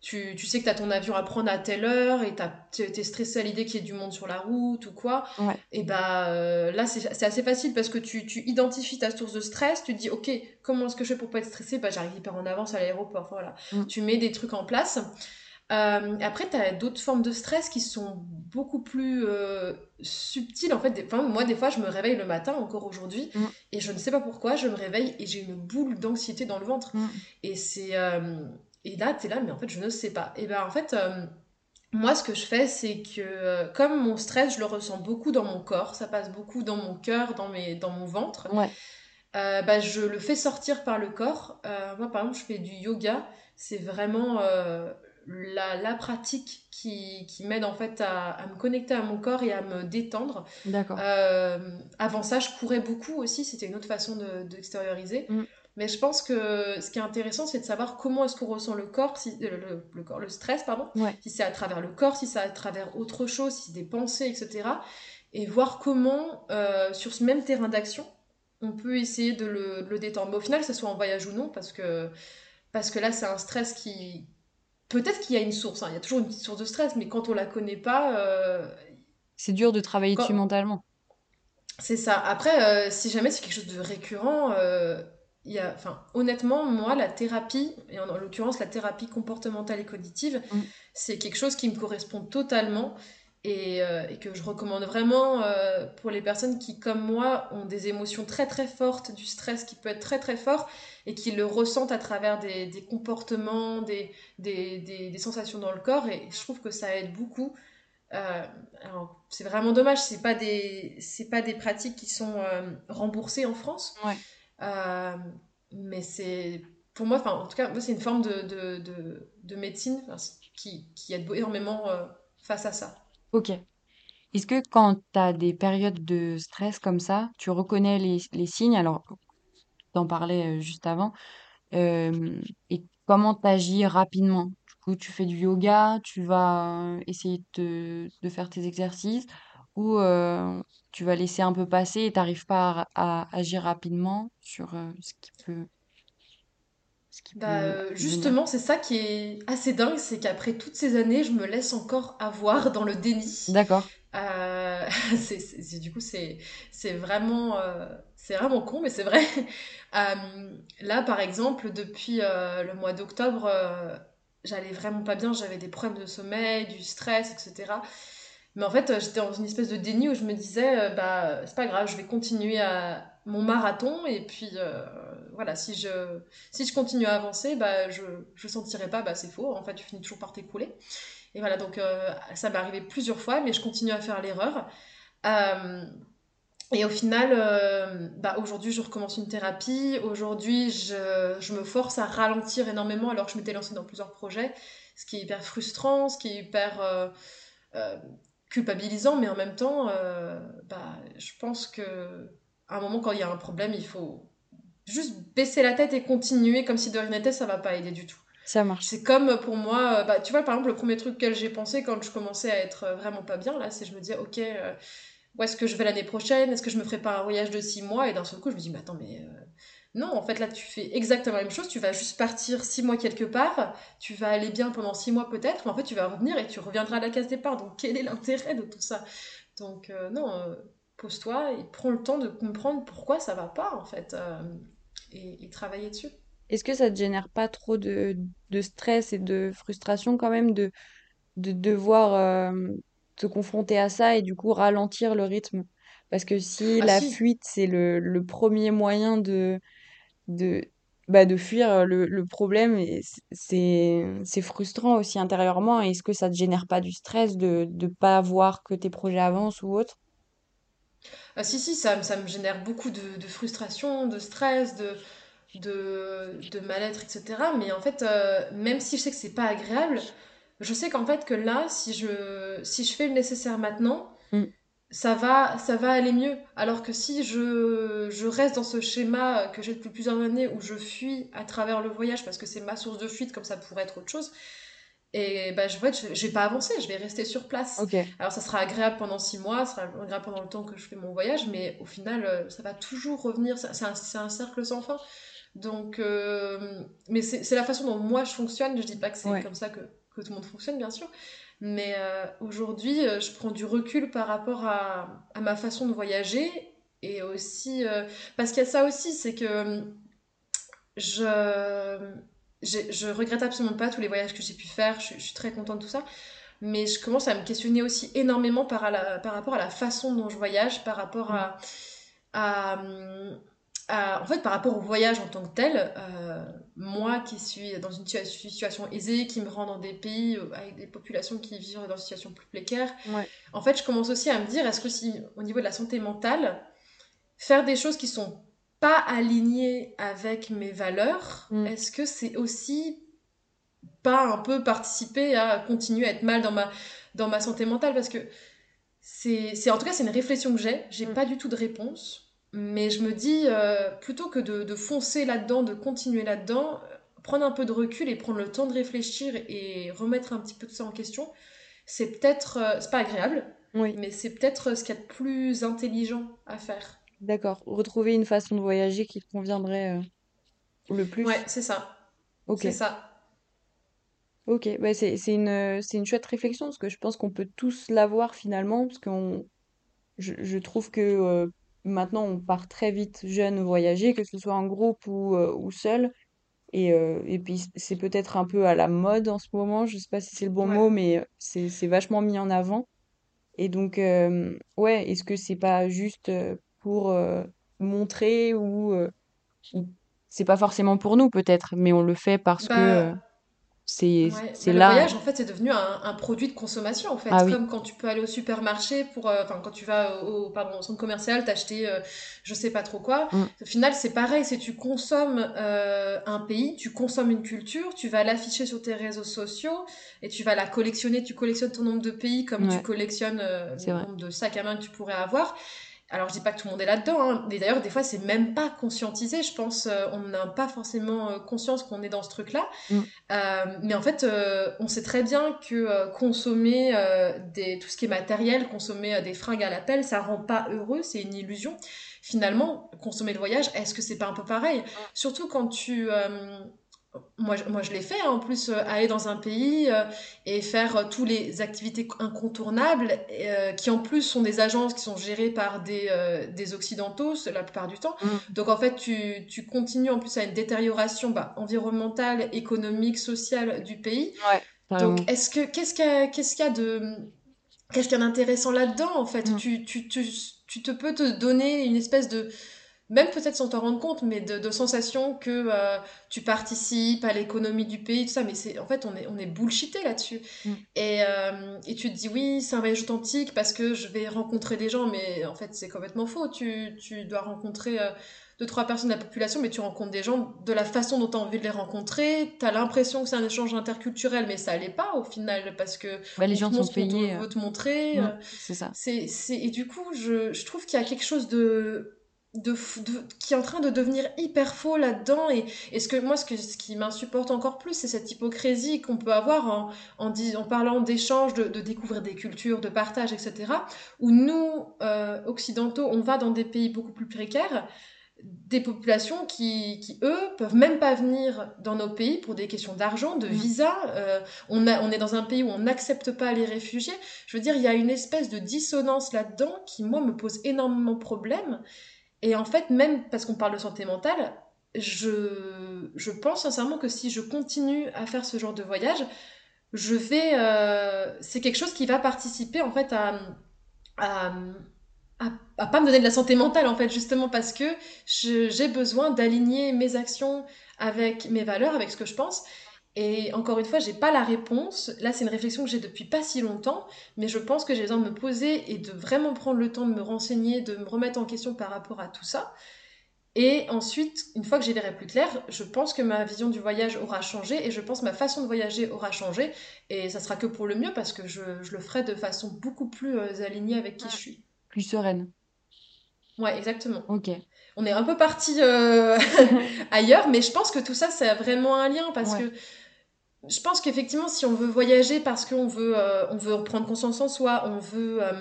tu, tu sais que tu as ton avion à prendre à telle heure et tu es stressé à l'idée qu'il y ait du monde sur la route ou quoi. Ouais. Et bah euh, là, c'est assez facile parce que tu, tu identifies ta source de stress. Tu te dis, OK, comment est-ce que je fais pour pas être stressé? Bah, j'arrive hyper en avance à l'aéroport. Voilà. Mm. Tu mets des trucs en place. Euh, après, tu as d'autres formes de stress qui sont beaucoup plus euh, subtiles. En fait, des, enfin, moi, des fois, je me réveille le matin, encore aujourd'hui, Mm. et je ne sais pas pourquoi, je me réveille et j'ai une boule d'anxiété dans le ventre. Mm. Et c'est et là, tu es là, mais en fait, je ne sais pas. Et ben, en fait, euh, moi, ce que je fais, c'est que euh, comme mon stress, je le ressens beaucoup dans mon corps, ça passe beaucoup dans mon cœur, dans, mes, dans mon ventre, Ouais. euh, bah, je le fais sortir par le corps. Euh, moi, par exemple, je fais du yoga. C'est vraiment la, la pratique qui, qui m'aide en fait à, à me connecter à mon corps et à me détendre. D'accord. Avant ça, je courais beaucoup aussi. C'était une autre façon de- d'extérioriser. Mais je pense que ce qui est intéressant, c'est de savoir comment est-ce qu'on ressent le corps, si, euh, le, le corps, le stress, pardon. Ouais. Si c'est à travers le corps, si c'est à travers autre chose, si c'est des pensées, etc. Et voir comment, euh, sur ce même terrain d'action, on peut essayer de le, de le détendre. Mais au final, que ce soit en voyage ou non, parce que, parce que là, c'est un stress qui... Peut-être qu'il y a une source, hein, il y a toujours une petite source de stress, mais quand on la connaît pas, euh, C'est dur de travailler quand- dessus mentalement. c'est ça. Après, euh, si jamais c'est quelque chose de récurrent, euh, il y a, enfin, honnêtement, moi, la thérapie, et en, en l'occurrence la thérapie comportementale et cognitive, Mm. c'est quelque chose qui me correspond totalement et, euh, et que je recommande vraiment euh, pour les personnes qui, comme moi, ont des émotions très très fortes, du stress qui peut être très très fort et qui le ressentent à travers des, des comportements, des, des, des, des sensations dans le corps. Et je trouve que ça aide beaucoup. Euh, alors, c'est vraiment dommage, c'est pas des, c'est pas des pratiques qui sont euh, remboursées en France. Ouais. Euh, mais c'est, pour moi, enfin, en tout cas, c'est une forme de, de, de, de médecine qui, qui aide énormément euh, face à ça. Ok. Est-ce que quand tu as des périodes de stress comme ça, tu reconnais les, les signes? Alors, t'en parlais euh, juste avant. et comment t'agis rapidement? Du coup, tu fais du yoga, tu vas essayer de, de faire tes exercices, ou euh, tu vas laisser un peu passer et t'arrives pas à, à agir rapidement sur euh, ce qui peut, ce qui Bah, peut euh, justement, c'est ça qui est assez dingue, c'est qu'après toutes ces années, je me laisse encore avoir dans le déni. D'accord. Euh, c'est, du coup, c'est, c'est vraiment, euh, c'est vraiment con, mais c'est vrai. Euh, là, par exemple, depuis le mois d'octobre, j'allais vraiment pas bien, j'avais des problèmes de sommeil, du stress, etc. Mais en fait, euh, j'étais dans une espèce de déni où je me disais, euh, bah, c'est pas grave, je vais continuer à mon marathon, et puis euh, voilà, si je, si je continue à avancer, bah, je, je sentirai pas, bah, c'est faux, en fait, tu finis toujours par t'écrouler. Et voilà, donc ça m'est arrivé plusieurs fois, mais je continue à faire l'erreur. Et au final, bah aujourd'hui, je recommence une thérapie. Aujourd'hui, je, je me force à ralentir énormément alors que je m'étais lancée dans plusieurs projets, ce qui est hyper frustrant, ce qui est hyper culpabilisant, mais en même temps, euh, bah, je pense que à un moment, quand il y a un problème, il faut juste baisser la tête et continuer comme si de rien n'était, ça va pas aider du tout. Ça marche. C'est comme pour moi, euh, bah, tu vois, par exemple, le premier truc que j'ai pensé quand je commençais à être vraiment pas bien, là, c'est je me disais, ok, euh, où est-ce que je vais l'année prochaine? Est-ce que je me ferai pas un voyage de six mois? Et d'un seul coup, je me dis, mais attends, mais euh, non, en fait, là, tu fais exactement la même chose. Tu vas juste partir six mois quelque part, tu vas aller bien pendant six mois peut-être, mais en fait, tu vas revenir et tu reviendras à la case départ. Donc, quel est l'intérêt de tout ça? Donc, euh, non, euh, pose-toi et prends le temps de comprendre pourquoi ça va pas, en fait, euh, et, et travailler dessus. Est-ce que ça te génère pas trop de, de stress et de frustration quand même de, de devoir te confronter à ça et du coup ralentir le rythme? Parce que si Ah la si, fuite, c'est le, le premier moyen de, de, bah, de fuir le, le problème, c'est, c'est frustrant aussi intérieurement. Est-ce que ça te génère pas du stress de ne pas voir que tes projets avancent ou autre? ah si, si, ça, me- ça me génère beaucoup de, de frustration, de stress, de, de, de mal-être, etc. Mais en fait, euh, même si je sais que c'est pas agréable, je sais qu'en fait que là, si je, si je fais le nécessaire maintenant, Mm. Ça va, ça va aller mieux. Alors que si je, je reste dans ce schéma que j'ai depuis plusieurs années où je fuis à travers le voyage parce que c'est ma source de fuite, comme ça pourrait être autre chose, et bah, je vais pas avancer, je vais rester sur place. Alors ça sera agréable pendant six mois, ça sera agréable pendant le temps que je fais mon voyage, mais au final, euh, ça va toujours revenir, c'est un, un cercle sans fin. Donc, euh, mais c'est c'est la façon dont moi je fonctionne. Je dis pas que c'est ouais. comme ça que, que tout le monde fonctionne, bien sûr. Mais euh, aujourd'hui, euh, je prends du recul par rapport à, ma façon de voyager. Et aussi, euh, parce qu'il y a ça aussi, c'est que je, je regrette absolument pas tous les voyages que j'ai pu faire. Je, suis très contente de tout ça. Mais je commence à me questionner aussi énormément par, à par rapport à la façon dont je voyage, par rapport à, à, hum, à- en fait, par rapport au voyage en tant que tel, euh, moi qui suis dans une situa- situation aisée, qui me rend dans des pays euh, avec des populations qui vivent dans une situation plus précaire, Ouais. en fait, je commence aussi à me dire, est-ce que si, au niveau de la santé mentale, faire des choses qui sont pas alignées avec mes valeurs, Mm. est-ce que c'est aussi pas un peu participer à continuer à être mal dans ma, dans ma santé mentale? Parce que c'est, c'est, en tout cas, c'est une réflexion que j'ai. J'ai Mm. pas du tout de réponse. Mais je me dis, euh, plutôt que de, de foncer là-dedans, de continuer là-dedans, euh, prendre un peu de recul et prendre le temps de réfléchir et remettre un petit peu tout ça en question, c'est peut-être, euh, c'est pas agréable, Oui, mais c'est peut-être ce qu'il y a de plus intelligent à faire. d'accord. Retrouver une façon de voyager qui te conviendrait euh, le Ouais, plus. c'est ça. Ok. C'est ça. Ok, bah c'est c'est une euh, c'est une chouette réflexion parce que je pense qu'on peut tous l'avoir finalement parce qu'on je, je trouve que euh, maintenant on part très vite jeune voyager que ce soit en groupe ou euh, ou seul et euh, et puis c'est peut-être un peu à la mode en ce moment, je sais pas si c'est le bon Ouais. mot mais euh, c'est c'est vachement mis en avant et donc euh, ouais, est-ce que c'est pas juste pour montrer ou c'est pas forcément pour nous peut-être mais on le fait parce que Bah, c'est Ouais, bah le là. voyage, en fait, c'est devenu un, un produit de consommation, en Ah fait. oui, Comme quand tu peux aller au supermarché pour, euh, enfin, quand tu vas au, pardon, au centre commercial, t'acheter, euh, je sais pas trop quoi. mm, Au final, c'est pareil, c'est tu consommes euh, un pays, tu consommes une culture, tu vas l'afficher sur tes réseaux sociaux et tu vas la collectionner. Tu collectionnes ton nombre de pays comme tu collectionnes euh, le vrai. nombre de sacs à main que tu pourrais avoir. Alors, je dis pas que tout le monde est là-dedans, hein. mais d'ailleurs, des fois, c'est même pas conscientisé. Je pense, euh, on n'a pas forcément euh, conscience qu'on est dans ce truc-là. Mm, Euh, mais en fait, euh, on sait très bien que euh, consommer euh, des, tout ce qui est matériel, consommer des fringues à l'appel, ça rend pas heureux, c'est une illusion. Finalement, consommer le voyage, est-ce que c'est pas un peu pareil? Surtout quand tu... moi, je- moi, je l'ai fait, hein, en plus, euh, aller dans un pays euh, et faire euh, tous les activités incontournables, euh, qui en plus sont des agences qui sont gérées par des, euh, des Occidentaux, la plupart du temps. mm, Donc en fait, tu, tu continues en plus à une détérioration bah, environnementale, économique, sociale du pays. ouais, Donc carrément. est-ce que qu'est-ce qu'il y a, qu'est-ce qu'il y a de qu'est-ce qu'il y a d'intéressant là-dedans en fait? Mm, Tu, tu, tu, tu te peux te donner une espèce de même peut-être sans t'en rendre compte, mais de, de sensation que euh, tu participes à l'économie du pays, tout ça. Mais c'est en fait, on est, on est bullshité là-dessus. Mm. Et, euh, et tu te dis, oui, c'est un voyage authentique parce que je vais rencontrer des gens, mais en fait, c'est complètement faux. Tu, tu dois rencontrer euh, deux, trois personnes de la population, mais tu rencontres des gens de la façon dont tu as envie de les rencontrer. Tu as l'impression que c'est un échange interculturel, mais ça l'est pas au final parce que Bah, les on gens te sont payés. euh, veut te montrer. euh, c'est ça. c'est, c'est... Et du coup, je, je trouve qu'il y a quelque chose de, de, qui est en train de devenir hyper faux là-dedans. Et, et ce, que, moi, ce, que, ce qui m'insupporte encore plus, c'est cette hypocrisie qu'on peut avoir en, en, dis- en parlant d'échange, de, de découvrir des cultures, de partage, etc. Où nous, euh, occidentaux, on va dans des pays beaucoup plus précaires des populations qui, qui, eux, peuvent même pas venir dans nos pays pour des questions d'argent, de Mm. visa. Euh, on, a, on est dans un pays où on n'accepte pas les réfugiés. Je veux dire, il y a une espèce de dissonance là-dedans qui, moi, me pose énormément de problèmes. Et en fait, même parce qu'on parle de santé mentale, je, pense sincèrement que si je continue à faire ce genre de voyage, je vais... euh, c'est quelque chose qui va participer, en fait, à... à à, à pas me donner de la santé mentale en fait justement parce que j'ai besoin d'aligner mes actions avec mes valeurs avec ce que je pense et encore une fois j'ai pas la réponse là c'est une réflexion que j'ai depuis pas si longtemps mais je pense que j'ai besoin de me poser et de vraiment prendre le temps de me renseigner de me remettre en question par rapport à tout ça et ensuite une fois que j'y verrai plus clair je pense que ma vision du voyage aura changé et je pense que ma façon de voyager aura changé et ça sera que pour le mieux parce que je, je le ferai de façon beaucoup plus euh, alignée avec qui je suis Plus sereine. Ouais, exactement. Ok. On est un peu parti euh, ailleurs, mais je pense que tout ça, ça a vraiment un lien parce Ouais. que je pense qu'effectivement, si on veut voyager parce qu'on veut, euh, on veut prendre conscience en soi, on veut euh,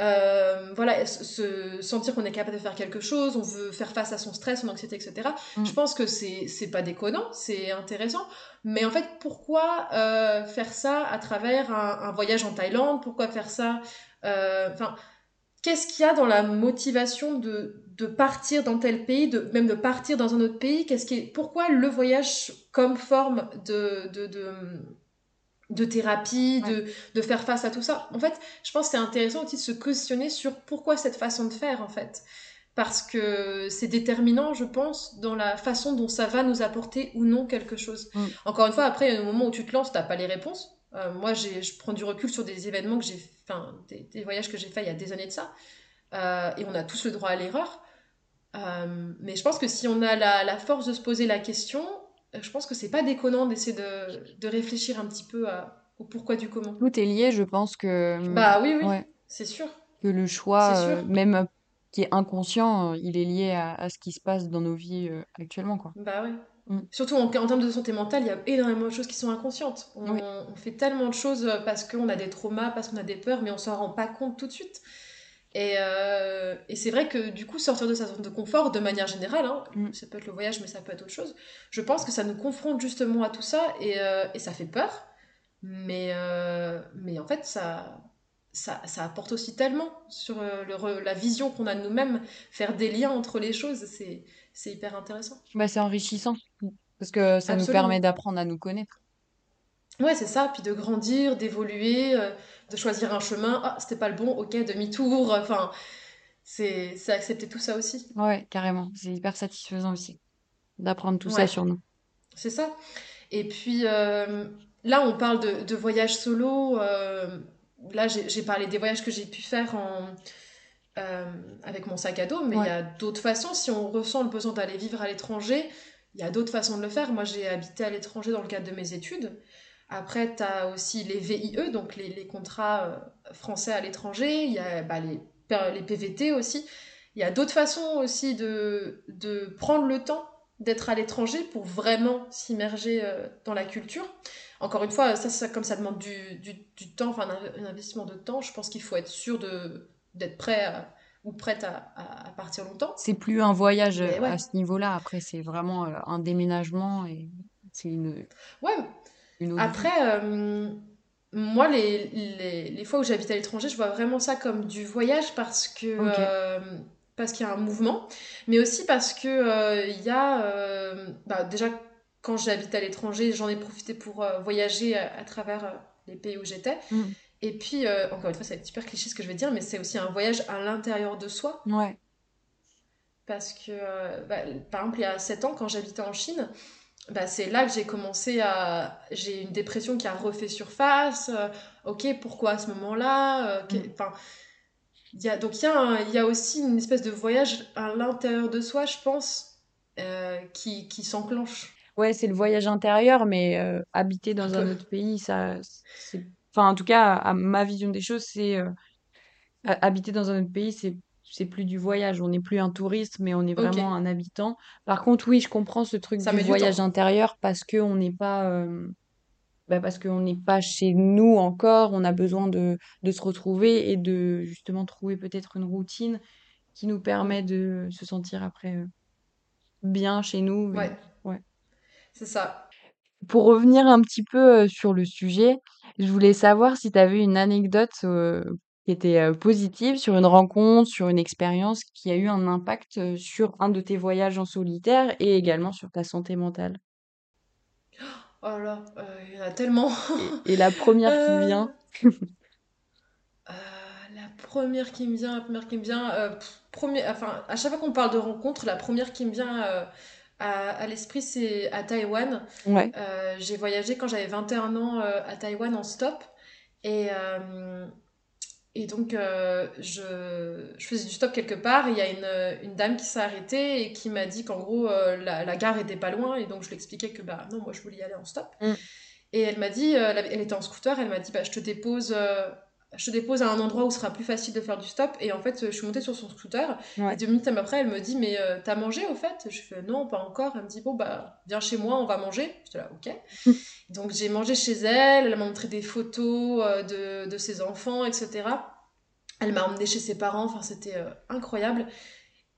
euh, voilà, se se sentir qu'on est capable de faire quelque chose, on veut faire face à son stress, son anxiété, etc. Mm. Je pense que c'est c'est pas déconnant, c'est intéressant. Mais en fait, pourquoi euh, faire ça à travers un, un voyage en Thaïlande? Pourquoi faire ça Enfin, qu'est-ce qu'il y a dans la motivation de, de partir dans tel pays, de, même de partir dans un autre pays Qu'est-ce qui Pourquoi le voyage comme forme de, de, de, de thérapie, de, de faire face à tout ça? En fait, je pense que c'est intéressant aussi de se questionner sur pourquoi cette façon de faire, en fait. Parce que c'est déterminant, je pense, dans la façon dont ça va nous apporter ou non quelque chose. Mm. Encore une fois, après, il y a un moment où tu te lances, t'as pas les réponses. Euh, moi, j'ai, je prends du recul sur des événements que j'ai, enfin, des, des voyages que j'ai faits il y a des années de ça. Euh, et on a tous le droit à l'erreur. Euh, mais je pense que si on a la, la force de se poser la question, euh, je pense que c'est pas déconnant d'essayer de, de réfléchir un petit peu à- au pourquoi du comment. Tout est lié, je pense que, Bah oui, oui, ouais, c'est sûr. que le choix, euh, même qui est inconscient, il est lié à, à ce qui se passe dans nos vies actuellement, quoi. Bah ouais. Mm. Surtout en, en termes de santé mentale, il y a énormément de choses qui sont inconscientes. On, Oui. on fait tellement de choses parce qu'on a des traumas, parce qu'on a des peurs, mais on s'en rend pas compte tout de suite. Et, euh, et c'est vrai que du coup, sortir de sa zone de confort, de manière générale, hein, Mm. ça peut être le voyage, mais ça peut être autre chose, je pense que ça nous confronte justement à tout ça et, euh, et ça fait peur. Mais, euh, mais en fait, ça, ça, ça apporte aussi tellement sur le la vision qu'on a de nous-mêmes, faire des liens entre les choses, c'est hyper intéressant. Bah, c'est enrichissant, parce que ça nous permet d'apprendre à nous connaître. Ouais, c'est ça, puis de grandir, d'évoluer, euh, de choisir un chemin. Ah, c'était pas le bon, ok, demi-tour. Enfin, c'est c'est accepter tout ça aussi. Ouais, carrément. C'est hyper satisfaisant aussi d'apprendre tout ça sur nous. c'est ça. Et puis euh, là, on parle de, de voyage solo. euh, là, j'ai parlé des voyages que j'ai pu faire en, avec mon sac à dos, mais il y a d'autres façons. Si on ressent le besoin d'aller vivre à l'étranger, il y a d'autres façons de le faire. Moi, j'ai habité à l'étranger dans le cadre de mes études. Après, tu as aussi les VIE, donc les, les contrats euh, français à l'étranger. Il y a bah, les, les PVT aussi. Il y a d'autres façons aussi de, de prendre le temps d'être à l'étranger pour vraiment s'immerger euh, dans la culture. Encore une fois, ça, ça comme ça demande du, du, du temps, enfin un, un investissement de temps, je pense qu'il faut être sûr d'être prêt à- ou prête à, à- à partir longtemps. C'est plus un voyage ouais, à ce niveau-là. Après, c'est vraiment euh, un déménagement et c'est une, ouais. Une autre vie. Après, euh, moi, les, les, les fois où j'habite à l'étranger, je vois vraiment ça comme du voyage parce que euh, parce qu'il y a un mouvement, mais aussi parce que euh, il y a bah, déjà quand j'habite à l'étranger, j'en ai profité pour voyager à, à travers les pays où j'étais. Mm. Et puis, encore une fois, c'est super cliché ce que je vais dire, mais c'est aussi un voyage à l'intérieur de soi. Ouais. parce que, bah, par exemple, il y a 7 ans, quand j'habitais en Chine, bah, c'est là que j'ai commencé à... J'ai une dépression qui a refait surface. ok, pourquoi à ce moment-là mm. Enfin, y a, donc il y, a y a aussi une espèce de voyage à l'intérieur de soi, je pense, qui, qui s'enclenche. Ouais, c'est le voyage intérieur, mais habiter dans un autre pays, ça, c'est... Enfin, en tout cas, à ma vision des choses, c'est... habiter dans un autre pays, c'est c'est plus du voyage, on n'est plus un touriste, mais on est vraiment un habitant. Par contre, oui, je comprends ce truc du voyage intérieur parce que on n'est pas, euh, bah, parce qu'on n'est pas chez nous encore. On a besoin de, de se retrouver et de justement trouver peut-être une routine qui nous permet de se sentir après euh, bien chez nous. Ouais. Ouais. C'est ça. Pour revenir un petit peu euh, sur le sujet, je voulais savoir si tu avais une anecdote qui était positive sur une rencontre, sur une expérience qui a eu un impact sur un de tes voyages en solitaire et également sur ta santé mentale. Oh là, il y en a tellement. et, la première qui vient? La première qui me vient, la première qui me vient, premier, enfin, à chaque fois qu'on parle de rencontre, la première qui me vient à, à l'esprit, c'est à Taïwan. Ouais. j'ai voyagé quand j'avais 21 ans à Taïwan en stop. Et, et donc, euh, je, je, faisais du stop quelque part, il y a une, une dame qui s'est arrêtée et qui m'a dit qu'en gros, euh, la, la, gare était pas loin, et donc je lui expliquais que bah non, moi je voulais y aller en stop. Mm. Et elle m'a dit, euh, elle était en scooter, elle m'a dit, bah je te dépose je te dépose à un endroit où ce sera plus facile de faire du stop. Et en fait, je suis montée sur son scooter. Et deux minutes après, elle me dit Mais t'as mangé au fait? Je fais Non, pas encore. Elle me dit Bon, bah, viens chez moi, on va manger. J'étais là, ok. Donc, j'ai mangé chez elle. Elle m'a montré des photos de, de, ses enfants, etc. Elle m'a emmenée chez ses parents. Enfin, c'était incroyable.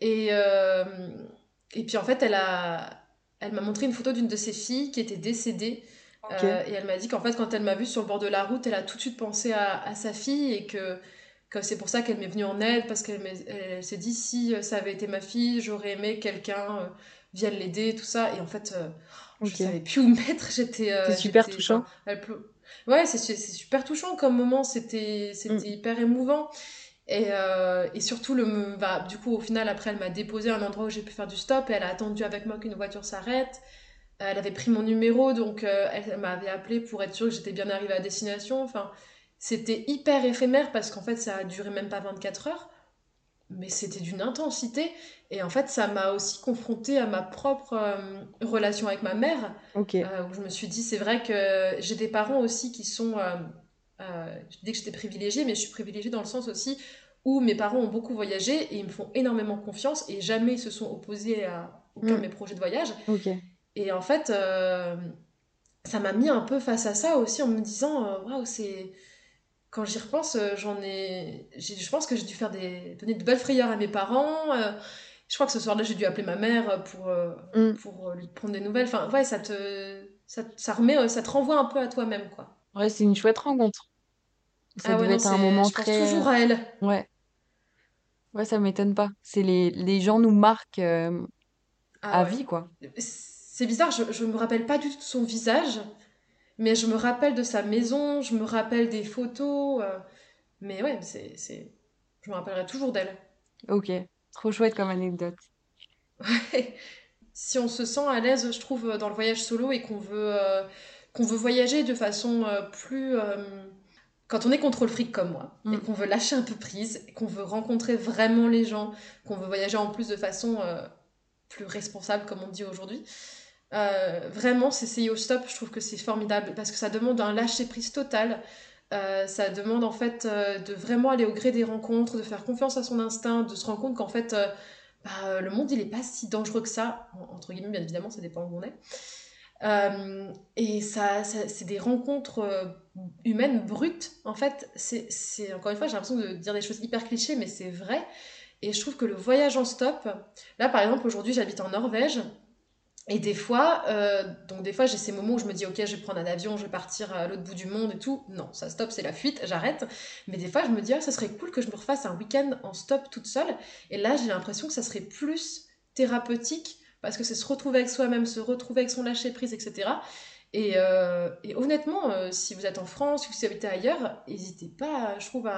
Et, et puis, en fait, elle a. Elle m'a montré une photo d'une de ses filles qui était décédée euh, et elle m'a dit qu'en fait, quand elle m'a vue sur le bord de la route, elle a tout de suite pensé à, sa fille et que, que c'est pour ça qu'elle m'est venue en aide parce qu'elle s'est dit si euh, ça avait été ma fille, j'aurais aimé quelqu'un euh, vienne l'aider, tout ça. Et en fait, je je savais plus où me mettre. J'étais. c'est super touchant. Ouais, c'est super touchant comme moment. C'était mm. hyper émouvant. Et, et, surtout, le, bah, du coup, au final, après, elle m'a déposé à un endroit où j'ai pu faire du stop et elle a attendu avec moi qu'une voiture s'arrête. Elle avait pris mon numéro, donc euh, elle m'avait appelé pour être sûre que j'étais bien arrivée à destination. Enfin, c'était hyper éphémère parce qu'en fait, ça a duré même pas 24 heures, mais c'était d'une intensité. Et en fait, ça m'a aussi confrontée à ma propre euh, relation avec ma mère. Ok. Euh, où je me suis dit, c'est vrai que j'ai des parents aussi qui sont. je dis que j'étais privilégiée, mais je suis privilégiée dans le sens aussi où mes parents ont beaucoup voyagé et ils me font énormément confiance et jamais ils se sont opposés à aucun de mm. mes projets de voyage. Et en fait, euh, ça m'a mis un peu face à ça aussi en me disant euh, waouh, c'est. Quand j'y repense, euh, j'en ai. Je pense que j'ai dû faire des... donner de belles frayeurs à mes parents. je crois que ce soir-là, j'ai dû appeler ma mère pour, mm. pour lui prendre des nouvelles. Enfin, ouais, ça te, ça, ça, remet, ça te renvoie un peu à toi-même, quoi. Ouais, c'est une chouette rencontre. Ça ah devait être un moment je pense toujours à elle. Ouais. Ouais, ça m'étonne pas. C'est les... les gens nous marquent ah à vie, quoi. C'est bizarre, je, ne me rappelle pas du tout de son visage, mais je me rappelle de sa maison, je me rappelle des photos. Euh, mais ouais, c'est, c'est... je me rappellerai toujours d'elle. Ok, trop chouette comme anecdote. Ouais. Si on se sent à l'aise, je trouve, dans le voyage solo et qu'on veut, euh, qu'on veut voyager de façon euh, plus. quand on est contrôle fric comme moi, et mm. qu'on veut lâcher un peu prise, et qu'on veut rencontrer vraiment les gens, qu'on veut voyager en plus de façon plus responsable, comme on dit aujourd'hui, euh, vraiment, CCI au stop, je trouve que c'est formidable parce que ça demande un lâcher-prise total. Euh, ça demande en fait euh, de vraiment aller au gré des rencontres, de faire confiance à son instinct, de se rendre compte qu'en fait bah, le monde il est pas si dangereux que ça, entre guillemets bien évidemment, ça dépend où on est. et ça, c'est des rencontres humaines brutes. En fait, c'est encore une fois, j'ai l'impression de dire des choses hyper clichés, mais c'est vrai. Et je trouve que le voyage en stop, là par exemple aujourd'hui j'habite en Norvège, et des fois, euh, donc des fois j'ai ces moments où je me dis ok je vais prendre un avion, je vais partir à l'autre bout du monde et tout. Non, ça stop, c'est la fuite, j'arrête. Mais des fois je me dis ah, ça serait cool que je me refasse un week-end en stop toute seule. Et là j'ai l'impression que ça serait plus thérapeutique parce que c'est se retrouver avec soi-même, se retrouver avec son lâcher prise, etc. Et, euh, et honnêtement, euh, si vous êtes en France, si vous habitez ailleurs, n'hésitez pas, je trouve,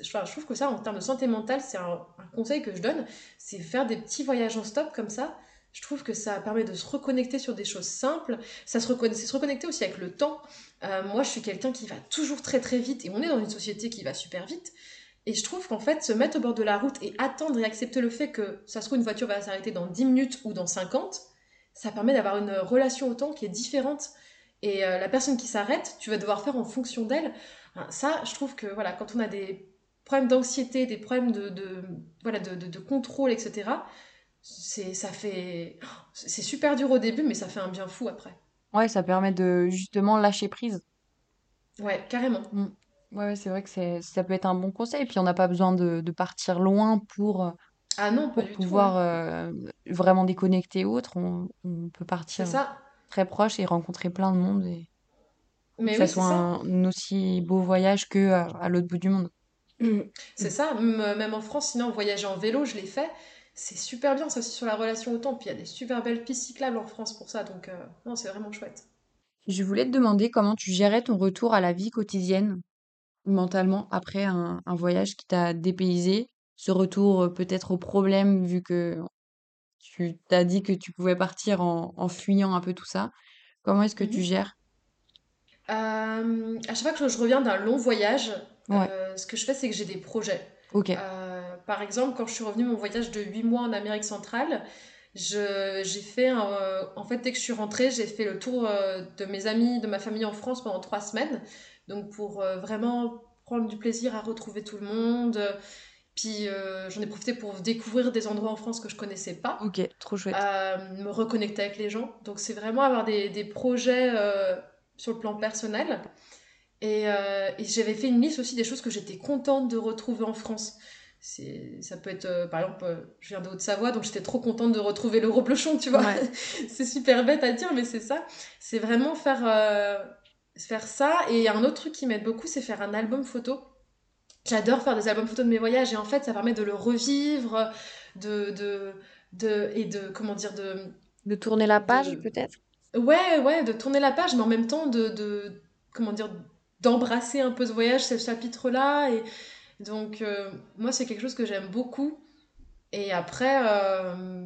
je trouve que ça, en termes de santé mentale, c'est un conseil que je donne, c'est faire des petits voyages en stop comme ça. Je trouve que ça permet de se reconnecter sur des choses simples. Ça se, reconnecter, se reconnecter aussi avec le temps. Euh, moi, je suis quelqu'un qui va toujours très très vite et on est dans une société qui va super vite. Et je trouve qu'en fait, se mettre au bord de la route et attendre et accepter le fait que ça se trouve une voiture va s'arrêter dans 10 minutes ou dans 50, ça permet d'avoir une relation au temps qui est différente. Et euh, la personne qui s'arrête, tu vas devoir faire en fonction d'elle. Ça, je trouve que voilà, quand on a des problèmes d'anxiété, des problèmes de, voilà, de, contrôle, etc., c'est ça fait c'est super dur au début, mais ça fait un bien fou après. Ouais, ça permet de justement lâcher prise. Ouais, carrément. Mm. Ouais, c'est vrai que c'est, ça peut être un bon conseil. Puis on n'a pas besoin de, de partir loin pour, euh, ah non, pour pouvoir tout. Hein. euh, vraiment déconnecter autre. On, on peut partir ça. très proche et rencontrer plein de monde et que Mais ça oui, c'est soit ça. un, aussi beau voyage que à, à l'autre bout du monde. Mm. C'est ça. Même en France, sinon, voyager en vélo, je l'ai fait. C'est super bien, ça aussi sur la relation au temps. Puis il y a des super belles pistes cyclables en France pour ça. Donc, euh, non, c'est vraiment chouette. Je voulais te demander comment tu gérais ton retour à la vie quotidienne mentalement après un, un voyage qui t'a dépaysé. Ce retour euh, peut-être au problème vu que tu t'as dit que tu pouvais partir en, en fuyant un peu tout ça. Comment est-ce que tu Mhm. gères? Euh, à chaque fois que je reviens d'un long voyage, Ouais, euh, ce que je fais, c'est que j'ai des projets. ok, par exemple, quand je suis revenue de mon voyage de 8 mois en Amérique centrale, j'ai fait un, euh, en fait, dès que je suis rentrée, j'ai fait le tour euh, de mes amis, de ma famille en France pendant trois semaines. Donc, pour euh, vraiment prendre du plaisir à retrouver tout le monde. Puis, j'en ai profité pour découvrir des endroits en France que je connaissais pas, ok, trop chouette. me reconnecter avec les gens. Donc, c'est vraiment avoir des, des projets sur le plan personnel. Et, et j'avais fait une liste aussi des choses que j'étais contente de retrouver en France. C'est, ça peut être, euh, par exemple, euh, je viens de Haute-Savoie, donc j'étais trop contente de retrouver le reblochon, tu vois. Ouais, c'est super bête à dire, mais c'est ça. C'est vraiment faire, euh, faire ça. Et un autre truc qui m'aide beaucoup, c'est faire un album photo. J'adore faire des albums photos de mes voyages et en fait, ça permet de le revivre, de, de, de, et de, comment dire, de, de tourner la page peut-être? Ouais, ouais, de tourner la page, mais en même temps de, de comment dire, d'embrasser un peu ce voyage, ce chapitre-là. Et donc, euh, moi, c'est quelque chose que j'aime beaucoup. Et après, euh,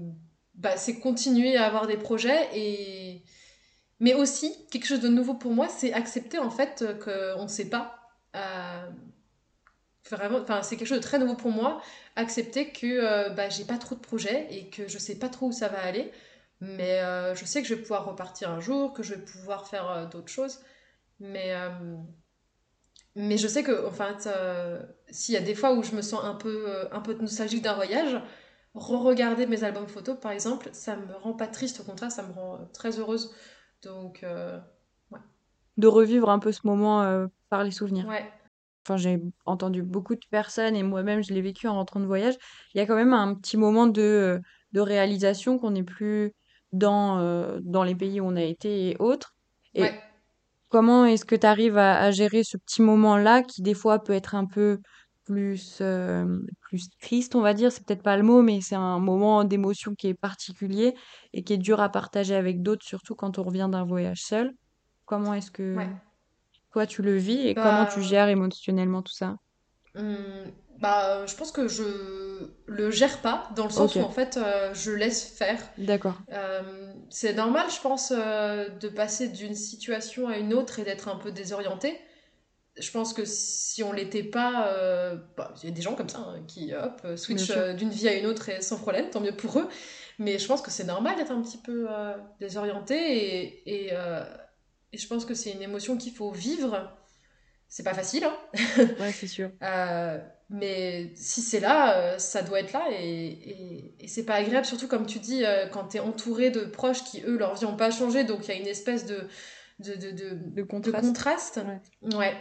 bah, c'est continuer à avoir des projets. Et... Mais aussi, quelque chose de nouveau pour moi, c'est accepter en fait qu'on ne sait pas. Euh, vraiment, enfin, c'est quelque chose de très nouveau pour moi. Accepter que bah, j'ai pas trop de projets et que je sais pas trop où ça va aller. Mais je sais que je vais pouvoir repartir un jour, que je vais pouvoir faire d'autres choses. Mais, mais je sais que, en fait, euh, s'il y a des fois où je me sens un peu, euh, un peu nostalgique d'un voyage, re-regarder mes albums photos, par exemple, ça me rend pas triste, au contraire, ça me rend euh, très heureuse. Donc, euh, ouais. De revivre un peu ce moment par les souvenirs. Ouais. Enfin, j'ai entendu beaucoup de personnes et moi-même je l'ai vécu en rentrant de voyage. Il y a quand même un petit moment de, de réalisation qu'on n'est plus dans, dans les pays où on a été et autres. Et Ouais. Comment est-ce que tu arrives à, à gérer ce petit moment-là qui des fois peut être un peu plus, euh, plus triste, on va dire, c'est peut-être pas le mot, mais c'est un moment d'émotion qui est particulier et qui est dur à partager avec d'autres, surtout quand on revient d'un voyage seul. Comment est-ce que Ouais. toi tu le vis et comment tu Bah, gères émotionnellement tout ça? hum, bah, je pense que je le gère pas, dans le sens où, en fait, euh, je laisse faire. d'accord. Euh, c'est normal, je pense, euh, de passer d'une situation à une autre et d'être un peu désorienté. Je pense que si on l'était pas, euh, bah, il y a des gens comme ça hein, qui hop, euh, switchent euh, d'une vie à une autre et sans problème, tant mieux pour eux. Mais je pense que c'est normal d'être un petit peu euh, désorienté et, et, euh, et je pense que c'est une émotion qu'il faut vivre. C'est pas facile, hein. Ouais, c'est sûr. Euh, mais si c'est là, euh, ça doit être là et, et, et c'est pas agréable, surtout comme tu dis, euh, quand t'es entouré de proches qui, eux, leur vie n'ont pas changé, donc il y a une espèce de, de, de, de, De de contraste. contraste. Ouais. Ouais.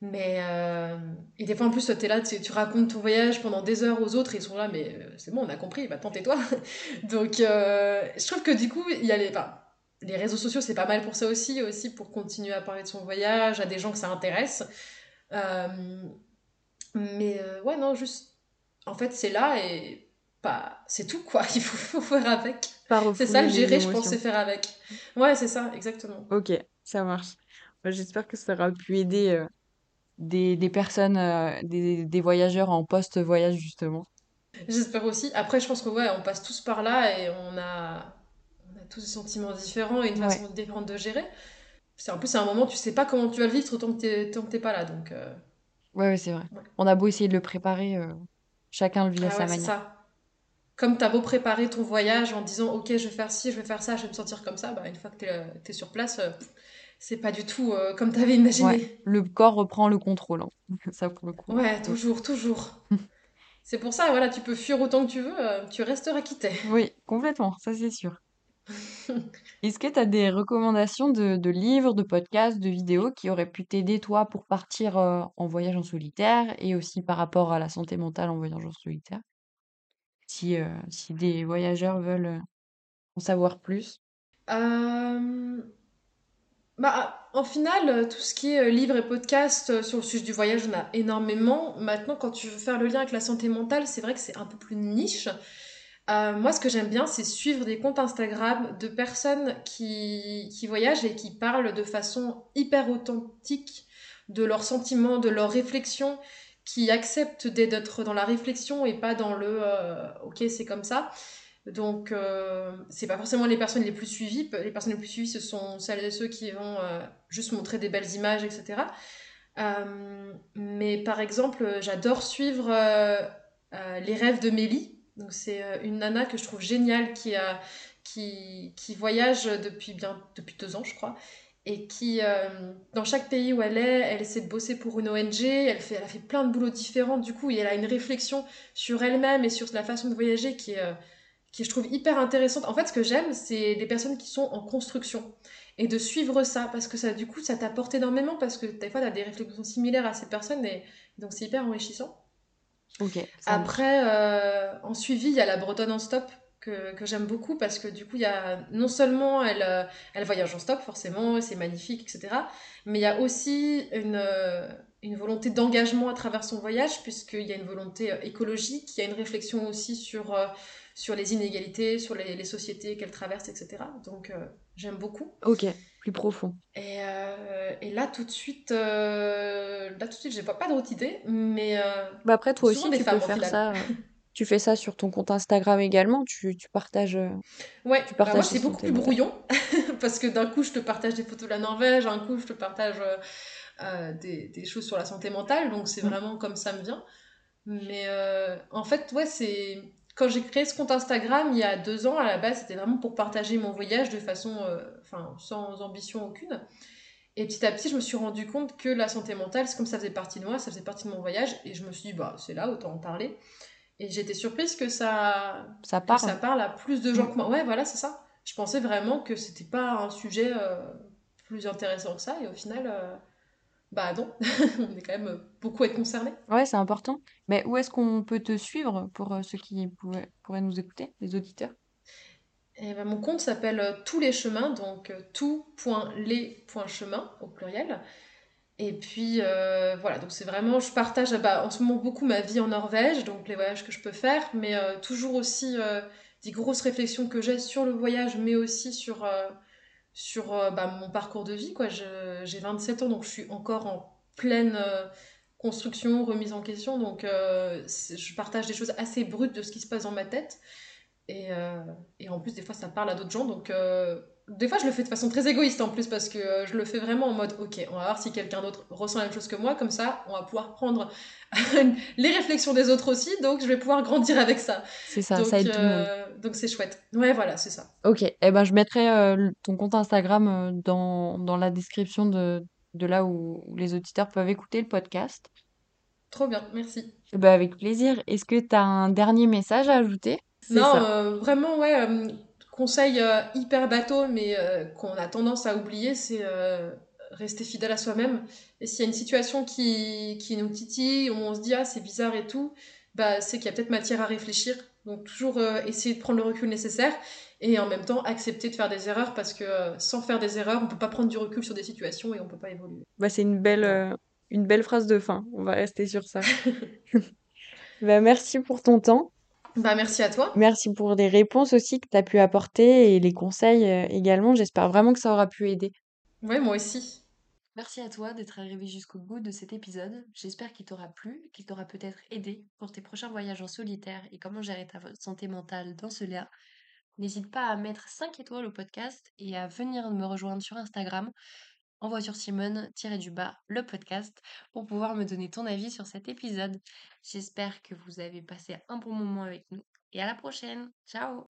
Mais euh, et des fois en plus toi, t'es là tu, tu racontes ton voyage pendant des heures aux autres et ils sont là mais c'est bon on a compris maintenant tais-toi donc euh, je trouve que du coup il y a les enfin, les réseaux sociaux c'est pas mal pour ça aussi aussi pour continuer à parler de son voyage à des gens que ça intéresse Euh, mais euh, ouais non juste en fait c'est là et pas, c'est tout quoi. Il faut, faut faire avec. C'est ça le gérer, je pense, c'est faire avec. Ouais, c'est ça, exactement. Ok, ça marche. Bah, J'espère que ça aura pu aider euh, des, des personnes, des, des voyageurs en post-voyage justement. J'espère aussi. Après, je pense que ouais, on passe tous par là et on a tous des sentiments différents et une Ouais, façon différente de gérer. En plus c'est un moment tu sais pas comment tu vas le vivre tant que t'es pas là donc euh, ouais, ouais, c'est vrai. ouais. On a beau essayer de le préparer, euh, chacun le vit à Ah sa manière. ça. Comme t'as beau préparer ton voyage en disant ok je vais faire ci, je vais faire ça, je vais me sentir comme ça, bah une fois que t'es t'es sur place, euh, c'est pas du tout euh, comme t'avais Ouais, imaginé. le corps reprend le contrôle, hein. Ça pour le coup. Ouais, Oui, toujours, toujours. C'est pour ça, voilà, tu peux fuir autant que tu veux, euh, tu resteras quitté. Oui, complètement, ça c'est sûr. Est-ce que tu as des recommandations de, livres, de podcasts, de vidéos qui auraient pu t'aider toi pour partir euh, en voyage en solitaire et aussi par rapport à la santé mentale en voyage en solitaire? Si, euh, si des voyageurs veulent euh, en savoir plus. Bah, en final, tout ce qui est livres et podcasts sur le sujet du voyage, on a énormément. Maintenant, quand tu veux faire le lien avec la santé mentale, c'est vrai que c'est un peu plus niche. Euh, moi, ce que j'aime bien, c'est suivre des comptes Instagram de personnes qui, qui voyagent et qui parlent de façon hyper authentique de leurs sentiments, de leurs réflexions, qui acceptent d'être dans la réflexion et pas dans le euh, ok, c'est comme ça. Donc, euh, c'est pas forcément les personnes les plus suivies. Les personnes les plus suivies, ce sont celles et ceux qui vont euh, juste montrer des belles images, etc. Mais par exemple, j'adore suivre les rêves de Mélie. Donc, c'est euh, une nana que je trouve géniale qui, a, qui, qui voyage depuis, bien, depuis deux ans, je crois. Et qui, euh, dans chaque pays où elle est, elle essaie de bosser pour une ONG. Elle, fait, elle fait plein de boulots différents. Du coup, et elle a une réflexion sur elle-même et sur la façon de voyager qui est. euh, qui je trouve hyper intéressante. En fait, ce que j'aime, c'est des personnes qui sont en construction et de suivre ça parce que ça, du coup, ça t'apporte énormément parce que des fois, tu as des réflexions similaires à ces personnes et donc c'est hyper enrichissant. Ok, ça marche. Après, euh, en suivi, il y a la Bretonne en stop que, que j'aime beaucoup parce que du coup, il y a non seulement elle, euh, voyage en stop, forcément, c'est magnifique, etc. Mais il y a aussi une, euh, une volonté d'engagement à travers son voyage, puisqu'il y a une volonté écologique, il y a une réflexion aussi sur, sur les inégalités, sur les, les sociétés qu'elle traverse, etc. Donc, euh, j'aime beaucoup. Ok, plus profond. Et, euh, et là, tout de suite, euh, là, tout de suite, j'ai pas, pas d'autre idée, mais Bah après, toi aussi, tu peux faire ça. Tu fais ça sur ton compte Instagram également. Tu, tu partages, Ouais, tu bah moi c'est beaucoup plus brouillon parce que d'un coup je te partage des photos de la Norvège, un coup je te partage euh, des, des choses sur la santé mentale, donc c'est Mm. vraiment comme ça me vient. Mais euh, en fait, ouais, c'est quand j'ai créé ce compte Instagram il y a deux ans, à la base c'était vraiment pour partager mon voyage de façon, euh, enfin, sans ambition aucune. Et petit à petit, je me suis rendu compte que la santé mentale, c'est comme ça faisait partie de moi, ça faisait partie de mon voyage, et je me suis dit, bah, c'est là, autant en parler. Et j'étais surprise que ça, Ça que parle. ça parle à plus de gens Mm. que moi. Ouais, voilà, c'est ça. Je pensais vraiment que c'était pas un sujet euh, plus intéressant que ça, et au final, euh, bah non, on est quand même beaucoup à être concernés. Ouais, c'est important. Mais où est-ce qu'on peut te suivre pour euh, ceux qui pourraient, pourraient nous écouter, les auditeurs? Et ben, mon compte s'appelle euh, Tous les chemins, donc euh, tout.les.chemin au pluriel. Et puis euh, voilà, donc c'est vraiment, je partage bah, en ce moment beaucoup ma vie en Norvège, donc les voyages que je peux faire, mais euh, toujours aussi euh, des grosses réflexions que j'ai sur le voyage, mais aussi sur, euh, sur euh, bah, mon parcours de vie. Quoi. J'ai 27 ans, donc je suis encore en pleine euh, construction, remise en question, donc euh, je partage des choses assez brutes de ce qui se passe dans ma tête. Et, euh, et en plus, des fois, ça parle à d'autres gens. Donc, euh, des fois, je le fais de façon très égoïste en plus parce que je le fais vraiment en mode ok, on va voir si quelqu'un d'autre ressent la même chose que moi. Comme ça, on va pouvoir prendre les réflexions des autres aussi. Donc, je vais pouvoir grandir avec ça. C'est ça, Donc, ça aide tout le monde. Donc c'est chouette. Ouais, voilà, c'est ça. Ok, eh ben, je mettrai euh, ton compte Instagram euh, dans, dans la description de, de là où, où les auditeurs peuvent écouter le podcast. Trop bien, merci. Eh ben, avec plaisir. Est-ce que tu as un dernier message à ajouter? Non, euh, vraiment, ouais, conseil euh, hyper bateau, mais qu'on a tendance à oublier, c'est rester fidèle à soi-même. Et s'il y a une situation qui, qui nous titille, où on se dit, ah, c'est bizarre et tout, bah, c'est qu'il y a peut-être matière à réfléchir. Donc, toujours euh, essayer de prendre le recul nécessaire et en même temps accepter de faire des erreurs parce que euh, sans faire des erreurs, on peut pas prendre du recul sur des situations et on peut pas évoluer. Bah, c'est une belle, euh, une belle phrase de fin. On va rester sur ça. Bah, merci pour ton temps. Bah, merci à toi. Merci pour les réponses aussi que tu as pu apporter et les conseils également. J'espère vraiment que ça aura pu aider. Ouais, moi aussi. Merci à toi d'être arrivé jusqu'au bout de cet épisode. J'espère qu'il t'aura plu, qu'il t'aura peut-être aidé pour tes prochains voyages en solitaire et comment gérer ta santé mentale dans ce là. N'hésite pas à mettre 5 étoiles au podcast et à venir me rejoindre sur Instagram en voiture Simone-du bas le podcast pour pouvoir me donner ton avis sur cet épisode. J'espère que vous avez passé un bon moment avec nous et à la prochaine. Ciao